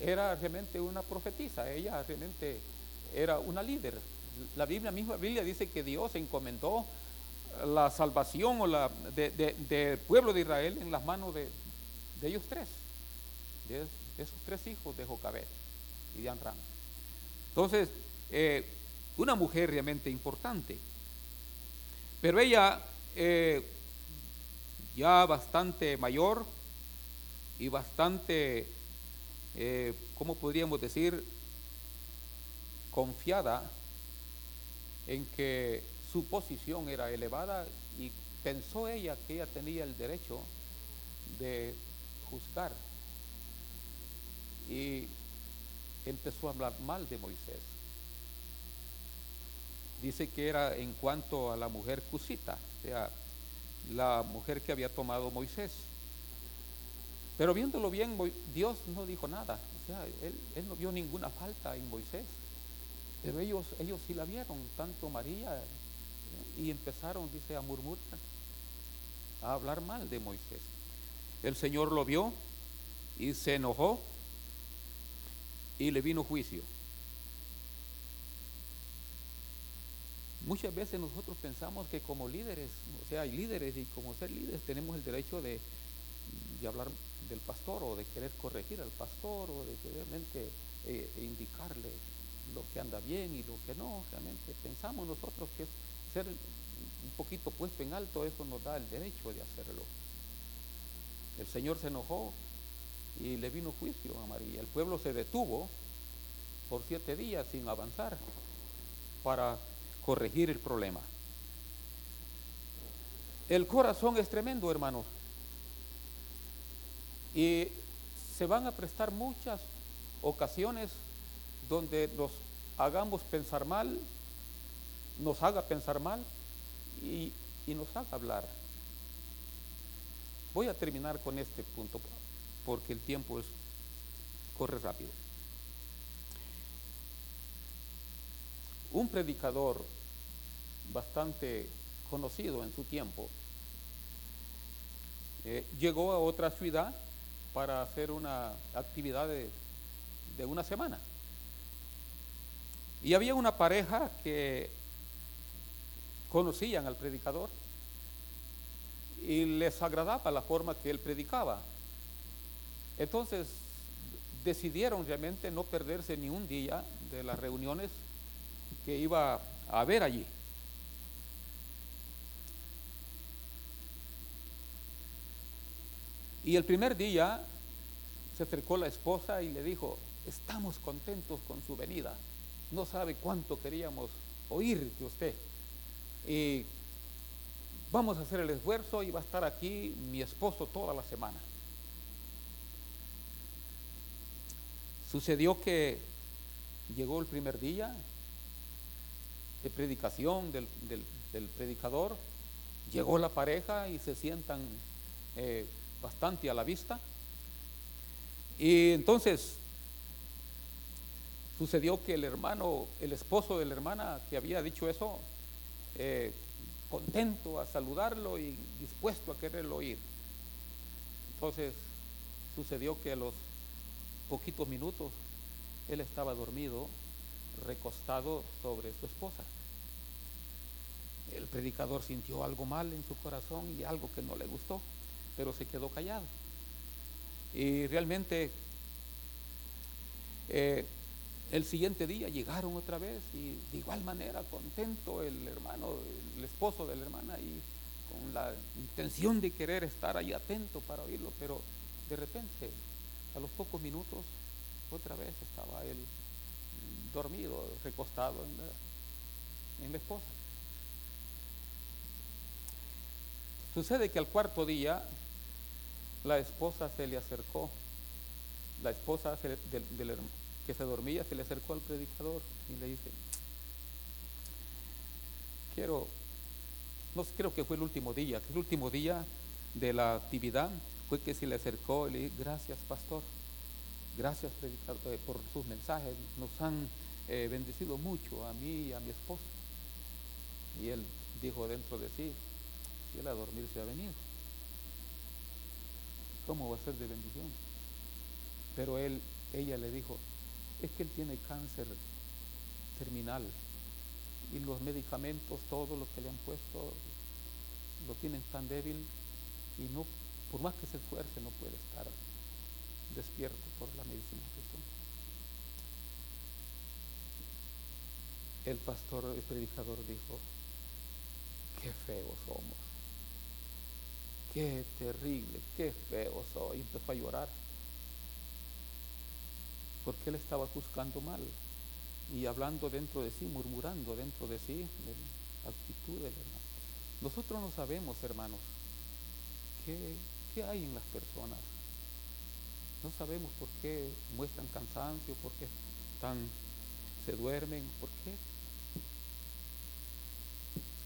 [SPEAKER 2] Era realmente una profetisa, ella realmente era una líder. La Biblia misma Biblia dice que Dios encomendó la salvación o la del pueblo de Israel en las manos de, de ellos tres, de, esos tres hijos de Jocabet y de Amram. Entonces, eh, una mujer realmente importante. Pero ella, eh, ya bastante mayor y bastante, eh, ¿cómo podríamos decir? Confiada en que su posición era elevada y pensó ella que ella tenía el derecho de juzgar. Y empezó a hablar mal de Moisés. Dice que era en cuanto a la mujer cusita, o sea, la mujer que había tomado Moisés. Pero viéndolo bien, Dios no dijo nada. Sea, él, no vio ninguna falta en Moisés. Pero ellos, ellos sí la vieron, tanto María, y empezaron, dice, a murmurar, a hablar mal de Moisés. El Señor lo vio y se enojó y le vino juicio. Muchas veces nosotros pensamos que como líderes, o sea, hay líderes y como ser líderes tenemos el derecho de, hablar del pastor o de querer corregir al pastor o de realmente eh, indicarle lo que anda bien y lo que no. Realmente pensamos nosotros que ser un poquito puesto en alto, eso nos da el derecho de hacerlo. El Señor se enojó y le vino juicio a María. El pueblo se detuvo por siete días sin avanzar para corregir el problema. El corazón es tremendo, hermanos. Y se van a prestar muchas ocasiones donde nos hagamos pensar mal, nos haga pensar mal y, y nos haga hablar. Voy a terminar con este punto porque el tiempo es, corre rápido. Un predicador bastante conocido en su tiempo eh, llegó a otra ciudad para hacer una actividad de, de una semana. Y había una pareja que conocían al predicador y les agradaba la forma que él predicaba. Entonces decidieron realmente no perderse ni un día de las reuniones que iba a haber allí. Y el primer día se acercó la esposa y le dijo, estamos contentos con su venida. No sabe cuánto queríamos oír de usted. Y vamos a hacer el esfuerzo y va a estar aquí mi esposo toda la semana. Sucedió que llegó el primer día de predicación del, predicador, llegó la pareja y se sientan eh, bastante a la vista. Y entonces sucedió que el hermano, el esposo de la hermana que había dicho eso, eh, contento a saludarlo y dispuesto a quererlo oír. Entonces sucedió que a los poquitos minutos él estaba dormido, recostado sobre su esposa. El predicador sintió algo mal en su corazón y algo que no le gustó, pero se quedó callado. Y realmente eh, el siguiente día llegaron otra vez y de igual manera contento el hermano, el esposo de la hermana y con la intención de querer estar ahí atento para oírlo, pero de repente, a los pocos minutos, otra vez estaba él dormido, recostado en la, esposa. Sucede que al cuarto día la esposa se le acercó, la esposa del, que se dormía se le acercó al predicador y le dice, quiero, no creo que fue el último día, que el último día de la actividad fue que se le acercó y le dije, gracias pastor, gracias predicador eh, por sus mensajes, nos han eh, bendecido mucho a mí y a mi esposo. Y él dijo dentro de sí, si él a dormir se ha venido, ¿cómo va a ser de bendición? Pero él, ella le dijo, es que él tiene cáncer terminal y los medicamentos, todo lo que le han puesto, lo tienen tan débil y no, por más que se esfuerce, no puede estar despierto por la medicina que toma. El pastor, el predicador dijo, qué feos somos, qué terrible, qué feo soy. Empezó a llorar porque él estaba juzgando mal y hablando dentro de sí, murmurando dentro de sí de actitud del hermano. Nosotros no sabemos, hermanos, qué, qué hay en las personas. No sabemos por qué muestran cansancio, por qué están, se duermen, por qué.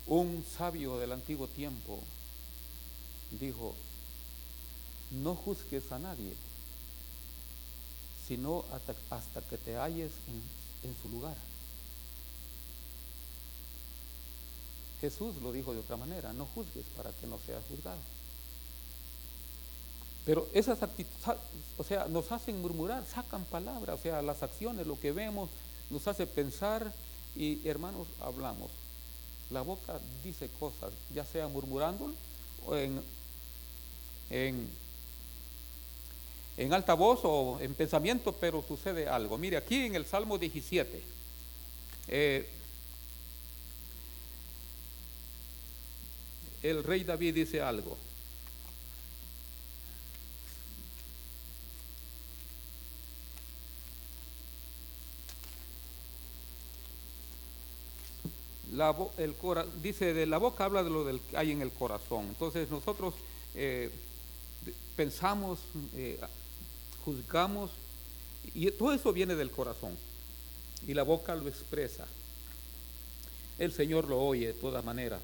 [SPEAKER 2] Un sabio del antiguo tiempo dijo, no juzgues a nadie sino hasta, que te halles en, su lugar. Jesús lo dijo de otra manera, no juzgues para que no seas juzgado. Pero esas actitudes, o sea, nos hacen murmurar, sacan palabras, o sea, las acciones, lo que vemos, nos hace pensar y hermanos, hablamos. La boca dice cosas, ya sea murmurando o en en alta voz o en pensamiento, pero sucede algo. Mire, aquí en el Salmo 17, eh, el rey David dice algo. La, el dice de la boca habla de lo que hay en el corazón. Entonces nosotros eh, pensamos, eh, juzgamos, y todo eso viene del corazón, y la boca lo expresa. El Señor lo oye de todas maneras.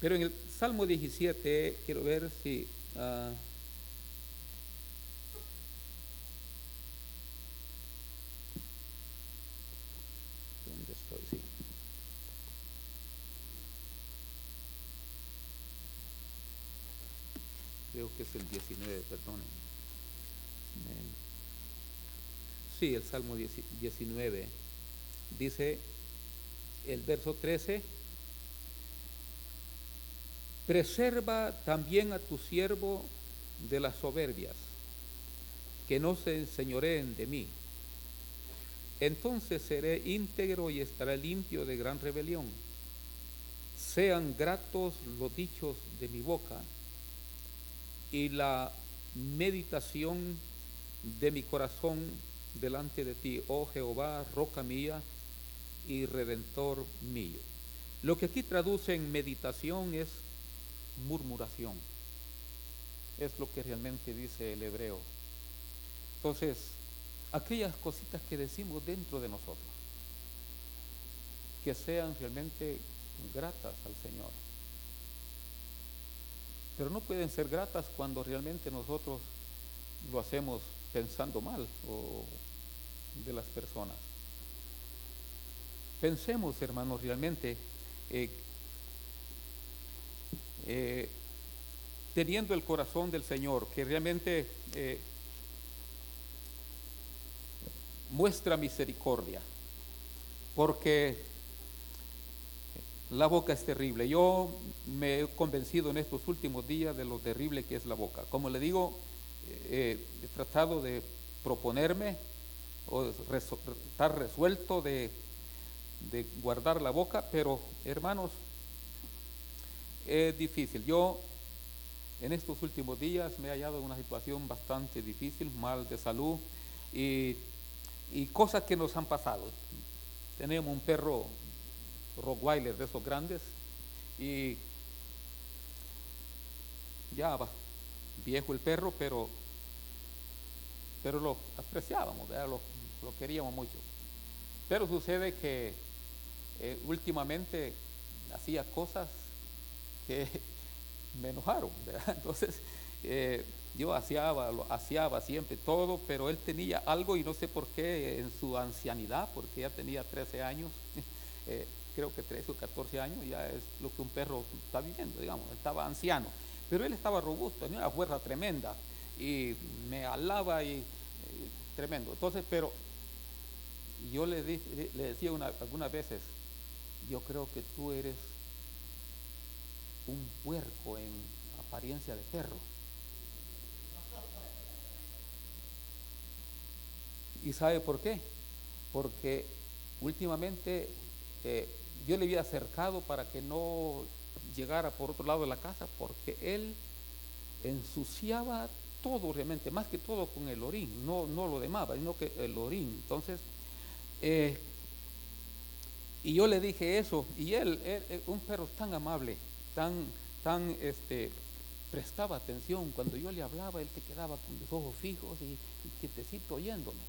[SPEAKER 2] Pero en el Salmo 17, quiero ver si... Uh. Creo que es el 19, perdonen. Sí, el Salmo 19 dice el verso 13, preserva también a tu siervo de las soberbias, que no se enseñoreen de mí. Entonces seré íntegro y estaré limpio de gran rebelión. Sean gratos los dichos de mi boca y la meditación de mi corazón delante de ti, oh Jehová, roca mía y redentor mío. Lo que aquí traduce en meditación es murmuración. Es lo que realmente dice el hebreo. Entonces, aquellas cositas que decimos dentro de nosotros, que sean realmente gratas al Señor. Pero no pueden ser gratas cuando realmente nosotros lo hacemos pensando mal o de las personas. Pensemos, hermanos, realmente eh, eh, teniendo el corazón del Señor, que realmente eh, muestra misericordia, porque la boca es terrible. Yo me he convencido en estos últimos días de lo terrible que es la boca. Como le digo, he tratado de proponerme o estar resuelto de, guardar la boca, pero hermanos, es difícil. Yo en estos últimos días me he hallado en una situación bastante difícil, mal de salud y, cosas que nos han pasado. Tenemos un perro Rottweiler de esos grandes y ya viejo el perro, pero, pero lo apreciábamos, Lo, queríamos mucho. Pero sucede que eh, últimamente hacía cosas que *laughs* me enojaron, *laughs* Entonces, eh, yo aseaba, lo aseaba siempre todo, pero él tenía algo y no sé por qué en su ancianidad, porque ya tenía 13 años, *laughs* eh, creo que 13 o 14 años, ya es lo que un perro está viviendo, digamos, estaba anciano, pero él estaba robusto, tenía una fuerza tremenda y me alaba y, tremendo. Entonces, pero yo le, le decía algunas veces, yo creo que tú eres un puerco en apariencia de perro. ¿Y sabe por qué? Porque últimamente eh, yo le había acercado para que no llegara por otro lado de la casa, porque él ensuciaba todo realmente, más que todo con el orín, no, no lo demás, sino que el orín. Entonces, eh, y yo le dije eso, y él, un perro tan amable, tan, tan, este, prestaba atención. Cuando yo le hablaba, él se quedaba con los ojos fijos y, quietecito oyéndome.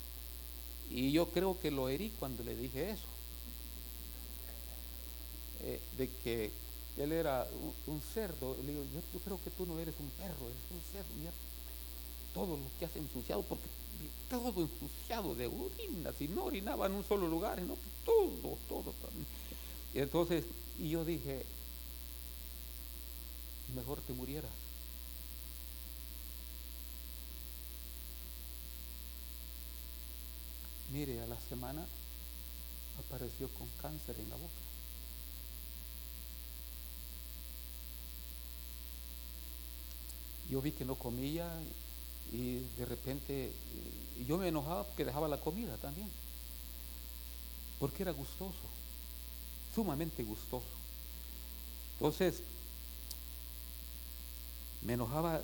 [SPEAKER 2] Y yo creo que lo herí cuando le dije eso. Eh, de que él era un, cerdo. Le digo, yo, creo que tú no eres un perro, eres un cerdo. Mira todo lo que has ensuciado, porque todo ensuciado de orina, si no orinaba en un solo lugar, sino todo, todo. Y entonces, y yo dije, mejor te murieras. Mire, a la semana apareció con cáncer en la boca. Yo vi que no comía y de repente yo me enojaba porque dejaba la comida también. Porque era gustoso, sumamente gustoso. Entonces, me enojaba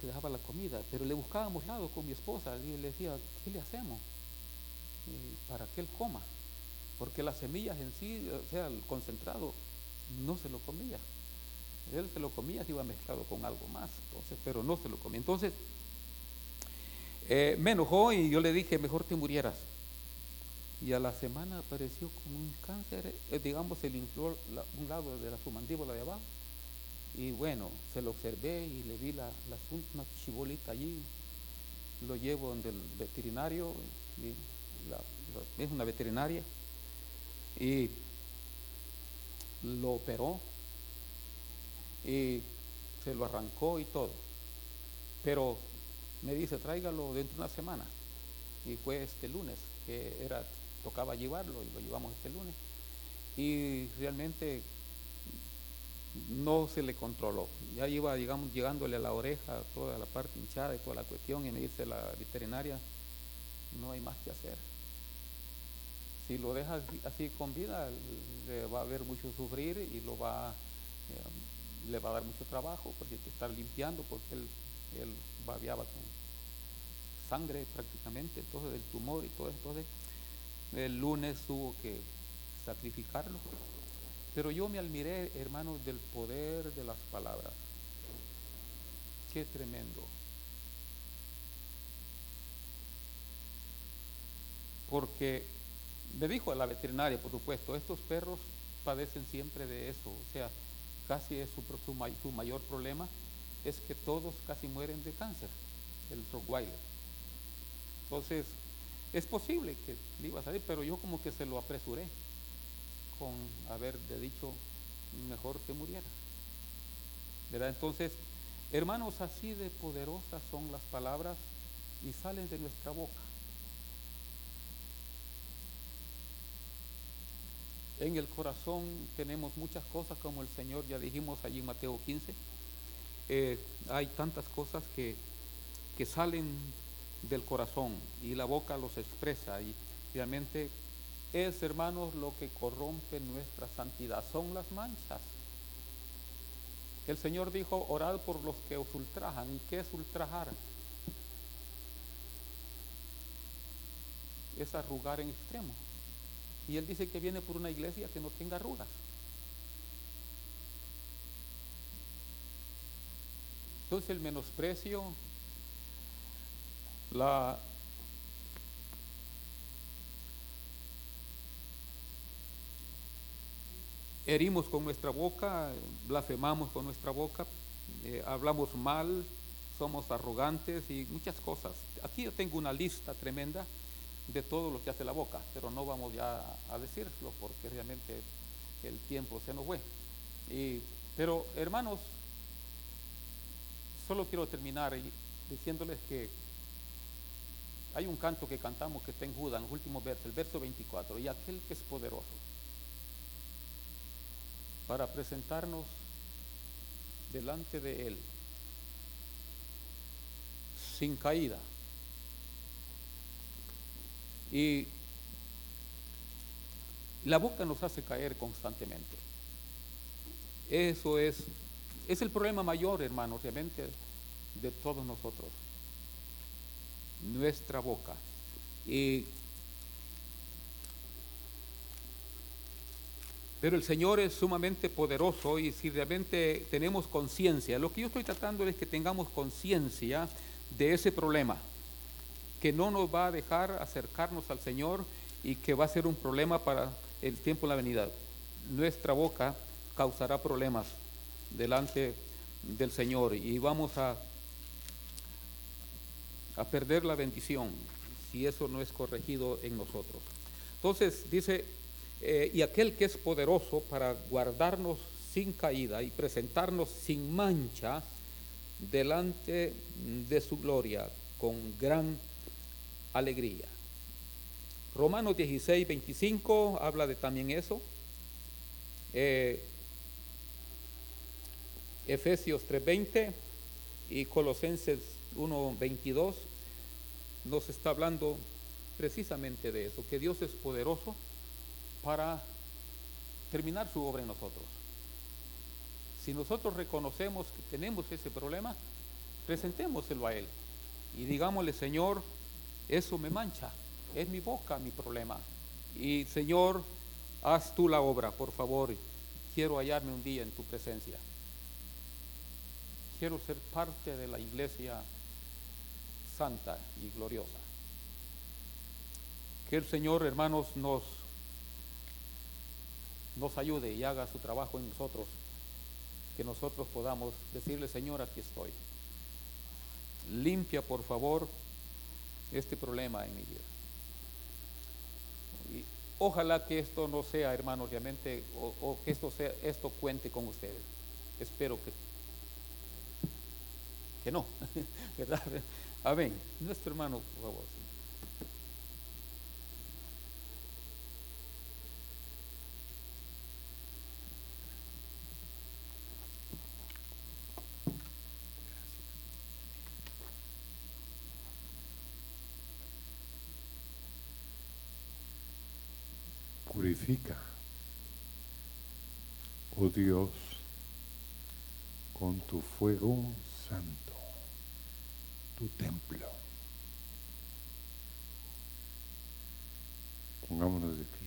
[SPEAKER 2] que dejaba la comida, pero le buscábamos lado con mi esposa y le decía, ¿qué le hacemos? para que él coma, porque las semillas en sí, o sea, el concentrado, no se lo comía. Él se lo comía, se iba mezclado con algo más, entonces, pero no se lo comía. Entonces, eh, me enojó y yo le dije, mejor te murieras. Y a la semana apareció con un cáncer, eh, digamos, se le un lado de la, su mandíbula de abajo. Y bueno, se lo observé y le vi la, la una chibolita allí. Lo llevo donde el veterinario, es una veterinaria, y lo operó y se lo arrancó y todo. Pero me dice, tráigalo dentro de una semana. Y fue este lunes, que era, tocaba llevarlo y lo llevamos este lunes. Y realmente no se le controló. Ya iba, digamos, llegándole a la oreja, toda la parte hinchada y toda la cuestión, y me dice la veterinaria, no hay más que hacer. Si lo deja así con vida, le va a haber mucho sufrir y lo va, eh, le va a dar mucho trabajo porque hay que estar limpiando porque él, él babeaba con sangre prácticamente, entonces del tumor y todo eso. Entonces, el lunes tuvo que sacrificarlo. Pero yo me admiré, hermanos, del poder de las palabras. Qué tremendo. Porque me dijo a la veterinaria, por supuesto, estos perros padecen siempre de eso. O sea, casi es su, su mayor problema es que todos casi mueren de cáncer, el Rottweiler. Entonces, es posible que le iba a salir, pero yo como que se lo apresuré con haberle dicho, mejor te murieras. ¿Verdad? Entonces, hermanos, así de poderosas son las palabras y salen de nuestra boca. En el corazón tenemos muchas cosas, como el Señor ya dijimos allí en Mateo 15. Eh, hay tantas cosas que, que salen del corazón y la boca los expresa y realmente es, hermanos, lo que corrompe nuestra santidad, son las manchas. El Señor dijo, orad por los que os ultrajan. ¿Y qué es ultrajar? Es arrugar en extremo. Y Él dice que viene por una iglesia que no tenga arrugas. Entonces el menosprecio, la herimos con nuestra boca, blasfemamos con nuestra boca, eh, hablamos mal, somos arrogantes y muchas cosas. Aquí yo tengo una lista tremenda de todo lo que hace la boca, pero no vamos ya a decirlo porque realmente el tiempo se nos fue. pero hermanos, solo quiero terminar diciéndoles que hay un canto que cantamos que está en Judas, en los últimos versos, el verso 24, y aquel que es poderoso para presentarnos delante de Él sin caída. Y la boca nos hace caer constantemente. Eso es, es el problema mayor, hermanos, realmente, de todos nosotros. Nuestra boca. Y Pero el Señor es sumamente poderoso y si realmente tenemos conciencia, lo que yo estoy tratando es que tengamos conciencia de ese problema, que no nos va a dejar acercarnos al Señor y que va a ser un problema para el tiempo en la venida. Nuestra boca causará problemas delante del Señor y vamos a, a perder la bendición si eso no es corregido en nosotros. Entonces dice eh, y aquel que es poderoso para guardarnos sin caída y presentarnos sin mancha delante de su gloria con gran alegría. Romanos 16, 25 habla de también eso. Eh, Efesios 3:20 y Colosenses 1:22 nos está hablando precisamente de eso, que Dios es poderoso para terminar su obra en nosotros. Si nosotros reconocemos que tenemos ese problema, presentémoselo a Él y digámosle, Señor, eso me mancha, es mi boca mi problema. Y Señor, haz tú la obra, por favor. Quiero hallarme un día en tu presencia. Quiero ser parte de la iglesia santa y gloriosa. Que el Señor, hermanos, nos nos ayude y haga su trabajo en nosotros, que nosotros podamos decirle, Señor, aquí estoy. Limpia, por favor, este problema en mi vida. Y ojalá que esto no sea, hermanos, realmente, o, que esto, sea, esto cuente con ustedes. Espero que, que no, *laughs* ¿verdad? Amén. Nuestro hermano, por favor.
[SPEAKER 1] Purifica, oh Dios, con tu fuego santo, tu templo. Pongámonos de pie.